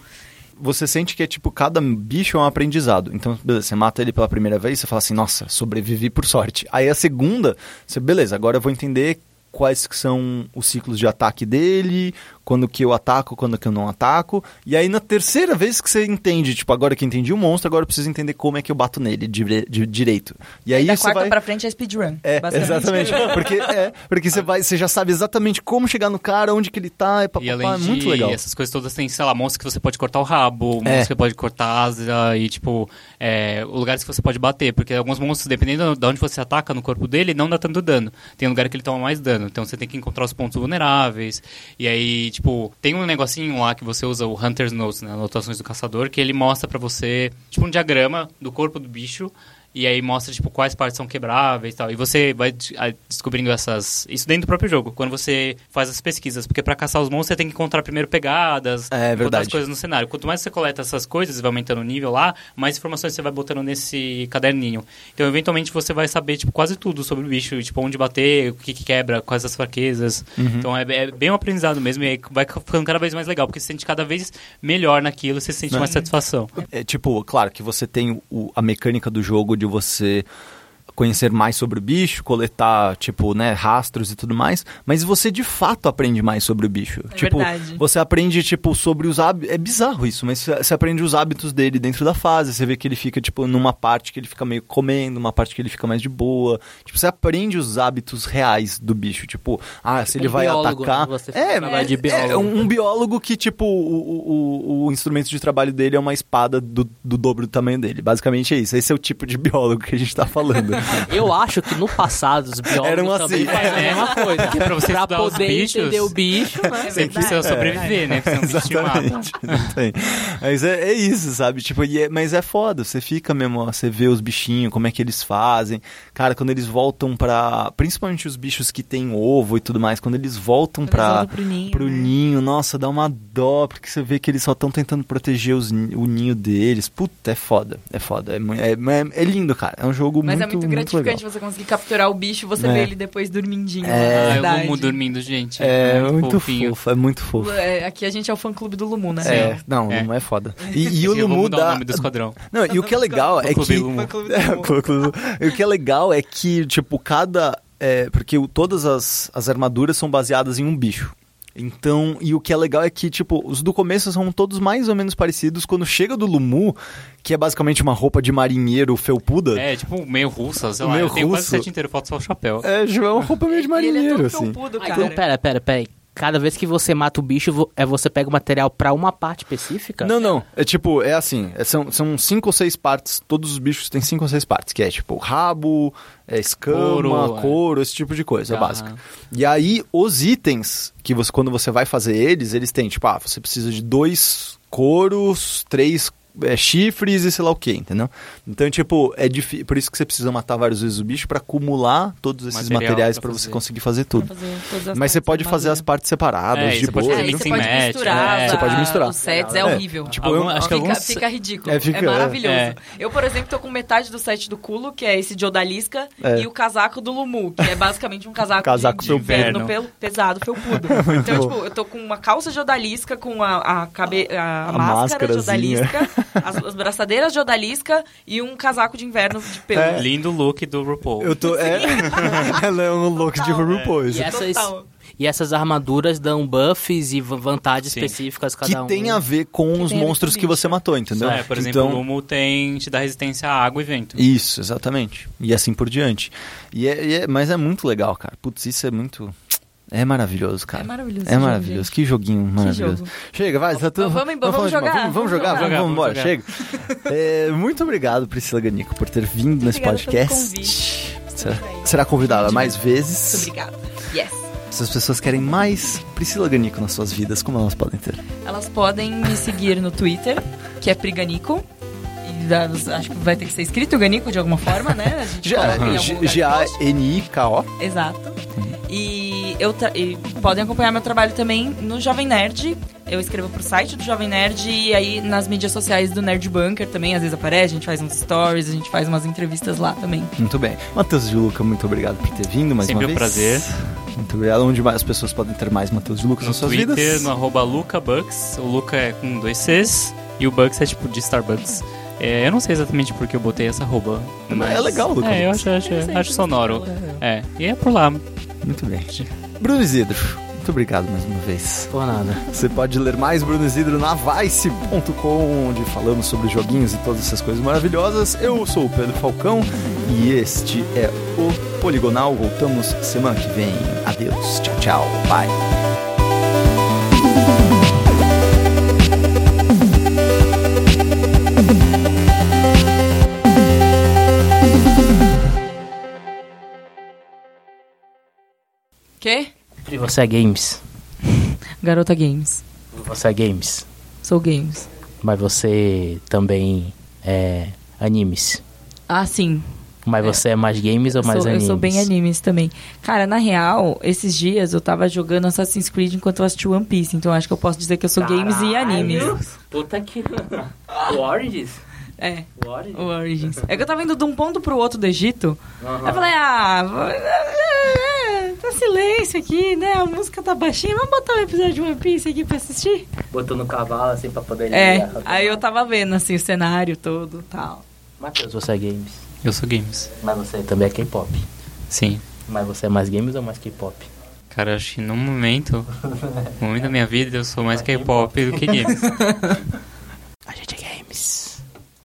Você sente que é tipo, cada bicho é um aprendizado. Então, beleza, você mata ele pela primeira vez, você fala assim, nossa, sobrevivi por sorte. Aí a segunda, você, beleza, agora eu vou entender quais que são os ciclos de ataque dele, quando que eu ataco, quando que eu não ataco. E aí na terceira vez que você entende, tipo, agora que eu entendi o monstro, agora eu preciso entender como é que eu bato nele de, de- direito. E aí da você quarta vai... pra frente é speedrun. É, basicamente. exatamente. Porque, é, porque você, vai, você já sabe exatamente como chegar no cara, onde que ele tá, e E papapá, além é muito de legal. essas coisas todas, tem, sei lá, monstros que você pode cortar o rabo, monstros É. que você pode cortar a asa e, tipo, é, lugares que você pode bater. Porque alguns monstros, dependendo de onde você ataca no corpo dele, não dá tanto dano. Tem lugar que ele toma mais dano. Então você tem que encontrar os pontos vulneráveis. E aí, tipo, tem um negocinho lá que você usa, o Hunter's Notes, né? Anotações do caçador, que ele mostra pra você, tipo, um diagrama do corpo do bicho. E aí mostra, tipo, quais partes são quebráveis e tal. E você vai de- a- descobrindo essas... Isso dentro do próprio jogo, quando você faz as pesquisas. Porque pra caçar os monstros, você tem que encontrar primeiro pegadas, É, botar verdade. as coisas no cenário. Quanto mais você coleta essas coisas e vai aumentando o nível lá, mais informações você vai botando nesse caderninho. Então, eventualmente, você vai saber, tipo, quase tudo sobre o bicho. Tipo, onde bater, o que, que quebra, quais as fraquezas. Uhum. Então, é, é bem um aprendizado mesmo. E vai ficando cada vez mais legal, porque você se sente cada vez melhor naquilo, você sente Né? mais satisfação. É tipo, claro que você tem o- a mecânica do jogo de você conhecer mais sobre o bicho, coletar, tipo, né, rastros e tudo mais, mas você de fato aprende mais sobre o bicho. É tipo, verdade. você aprende, tipo, sobre os hábitos. É bizarro isso, mas você aprende os hábitos dele dentro da fase. Você vê que ele fica, tipo, numa parte que ele fica meio comendo, uma parte que ele fica mais de boa. Tipo, você aprende os hábitos reais do bicho. Tipo, ah, se Tipo ele um vai biólogo, atacar. né? Você é, de é biólogo. um, um biólogo que, tipo, o, o, o instrumento de trabalho dele é uma espada do, do dobro do tamanho dele. Basicamente é isso. Esse é o tipo de biólogo que a gente tá falando. <laughs> Eu acho que no passado os biólogos Eram assim. também faziam a mesma coisa. Porque pra você pra estudar os poder bichos, entender o bicho, né? Você precisa sobreviver, né? Porque senão o bicho. Exatamente. exatamente. Mas é, é isso, sabe? Tipo, e é- mas é foda. Você fica mesmo, ó, você vê os bichinhos, como é que eles fazem. Cara, quando eles voltam pra. Principalmente os bichos que têm ovo e tudo mais, quando eles voltam Quando pra. eles pro ninho, pro né? ninho, nossa, dá uma dó, porque você vê que eles só estão tentando proteger os o ninho deles. Puta, é foda, é foda. É, é, é- é lindo, cara. É um jogo Mas muito, é muito. Gratificante você conseguir capturar o bicho e você É. ver ele depois dormindinho. É. na Ah, eu. Lumu dormindo, gente. É muito fofinho. fofo, é muito fofo. É, aqui a gente é o fã clube do Lumu, né? É, não, É. não é foda. <laughs> E, e o Lumu mudar o dá. nome do esquadrão. Não, e o que é legal é Clube que. <laughs> É. E o que é legal é que, tipo, cada. É, porque o- todas as, as armaduras são baseadas em um bicho. Então, e o que é legal é que, tipo, os do começo são todos mais ou menos parecidos. Quando chega do Lumu, que é basicamente uma roupa de marinheiro felpuda, É, tipo meio russa, sei lá. Meio eu tenho quase russo. o set inteiro, falta só o chapéu. é, tipo, é uma roupa meio de E ele é marinheiro, assim. felpudo, Ah, cara. então, pera, pera, pera aí. Cada vez que você mata o bicho, é você pega o material pra uma parte específica? Não, não. É tipo, é assim. é- são, são cinco ou seis partes. Todos os bichos têm cinco ou seis partes. Que é tipo rabo, é, escama, Couro, couro, é. esse tipo de coisa Aham. básica. E aí, os itens, que você, quando você vai fazer eles, eles têm, tipo, ah, você precisa de dois couros, três é, chifres e sei lá o que, entendeu? Então, tipo, é difícil. Por isso que você precisa matar várias vezes o bicho pra acumular todos esses Material materiais pra pra você conseguir fazer tudo. fazer Mas você pode fazer as partes separadas, É, de você pode boa. fazer É, você pode match, misturar é. Você pode misturar. os sets, é, É, horrível. tipo, Algum- acho que fica, alguns- fica ridículo. É, É, fica- maravilhoso. é. Eu, por exemplo, tô com metade do set do culo, que é esse de Odalisca, É. e o casaco do Lumu, que é basicamente um casaco, <laughs> Casaco de, de inverno, felpudo. pelo, pesado, felpudo. <laughs> então, bom. tipo, eu tô com uma calça de Odalisca, com a, a, cabe, a, A máscara de. Odalisca, <laughs> as, as braçadeiras de Odalisca e um casaco de inverno de pelo. É. Lindo look do RuPaul. Eu tô. É, <laughs> ela é um look de RuPaul. E essas, Total. e essas armaduras dão buffs e vantagens Sim. específicas que cada um. tem a ver com Que os monstros que você matou, entendeu? É, por exemplo, então, o Lumo tem, te dá resistência à água e vento. Isso, exatamente. E assim por diante. E é, e é- mas é muito legal, cara. Putz, isso é muito. É maravilhoso, cara. É maravilhoso É jogo, maravilhoso. gente. Que joguinho maravilhoso. jogo. Chega, vai. Tá tudo, Vamos embora, vamos mal. jogar, Vamos, vamos vamos jogar, vamos, vamos embora. Vamos Chega. <laughs> É, muito obrigado, Priscila Ganico, por ter vindo nesse Obrigada pelo podcast. Será, será convidada mais Muito vezes. obrigada. Yes. Se as pessoas querem mais Priscila Ganico nas suas vidas, como elas podem ter? Elas podem me seguir no Twitter, que é Priganico. E acho que vai ter que ser escrito Ganico de alguma forma, né? G-A-N-I-K-O. Exato. E, eu e podem acompanhar meu trabalho também no Jovem Nerd. Eu escrevo pro site do Jovem Nerd e aí nas mídias sociais do Nerd Bunker também, às vezes aparece, a gente faz uns stories, a gente faz umas entrevistas lá também. Muito bem. Matheus de Luca, muito obrigado por ter vindo mais Sempre uma um vez. prazer. Muito obrigado. Onde mais as pessoas podem ter mais Matheus de Lucas No nas suas Twitter, vidas? no arroba LucaBucks. O Luca é com dois Cs e o Bucks é tipo de Starbucks. É, eu não sei exatamente porque eu botei essa arroba. Mas... É legal, Luca. É, eu acho, acho, acho sonoro. É, e é por lá. Muito bem. Bruno Isidro, muito obrigado mais uma vez. Por nada. Você pode ler mais Bruno Isidro na Vice.com, onde falamos sobre joguinhos e todas essas coisas maravilhosas. Eu sou o Pedro Falcão e este é o Poligonal. Voltamos semana que vem. Adeus. Tchau, tchau. Bye. Quê? E você é games. <laughs> Garota Games. Você é games. Sou games. Mas você também é animes. Ah, sim. Mas É. você é mais games ou mais sou, animes? eu sou bem animes também. Cara, na real, esses dias eu tava jogando Assassin's Creed enquanto eu assisti One Piece. Então acho que eu posso dizer que eu sou games e animes. Puta que... <laughs> o Origins? É, O Origins? o Origins. É que eu tava indo de um ponto pro outro do Egito. Aí eu falei, ah, vou- tá silêncio aqui, né? A música tá baixinha. Vamos botar um episódio de One Piece aqui pra assistir? Botou no cavalo assim pra poder... É, aí eu tava vendo assim o cenário todo e tal. Matheus, você é games. Eu sou games. Mas você também é K-pop. Sim. Mas você é mais games ou mais K-pop? Cara, acho que no momento, no momento da minha vida, eu sou mais K-pop do que games. <laughs>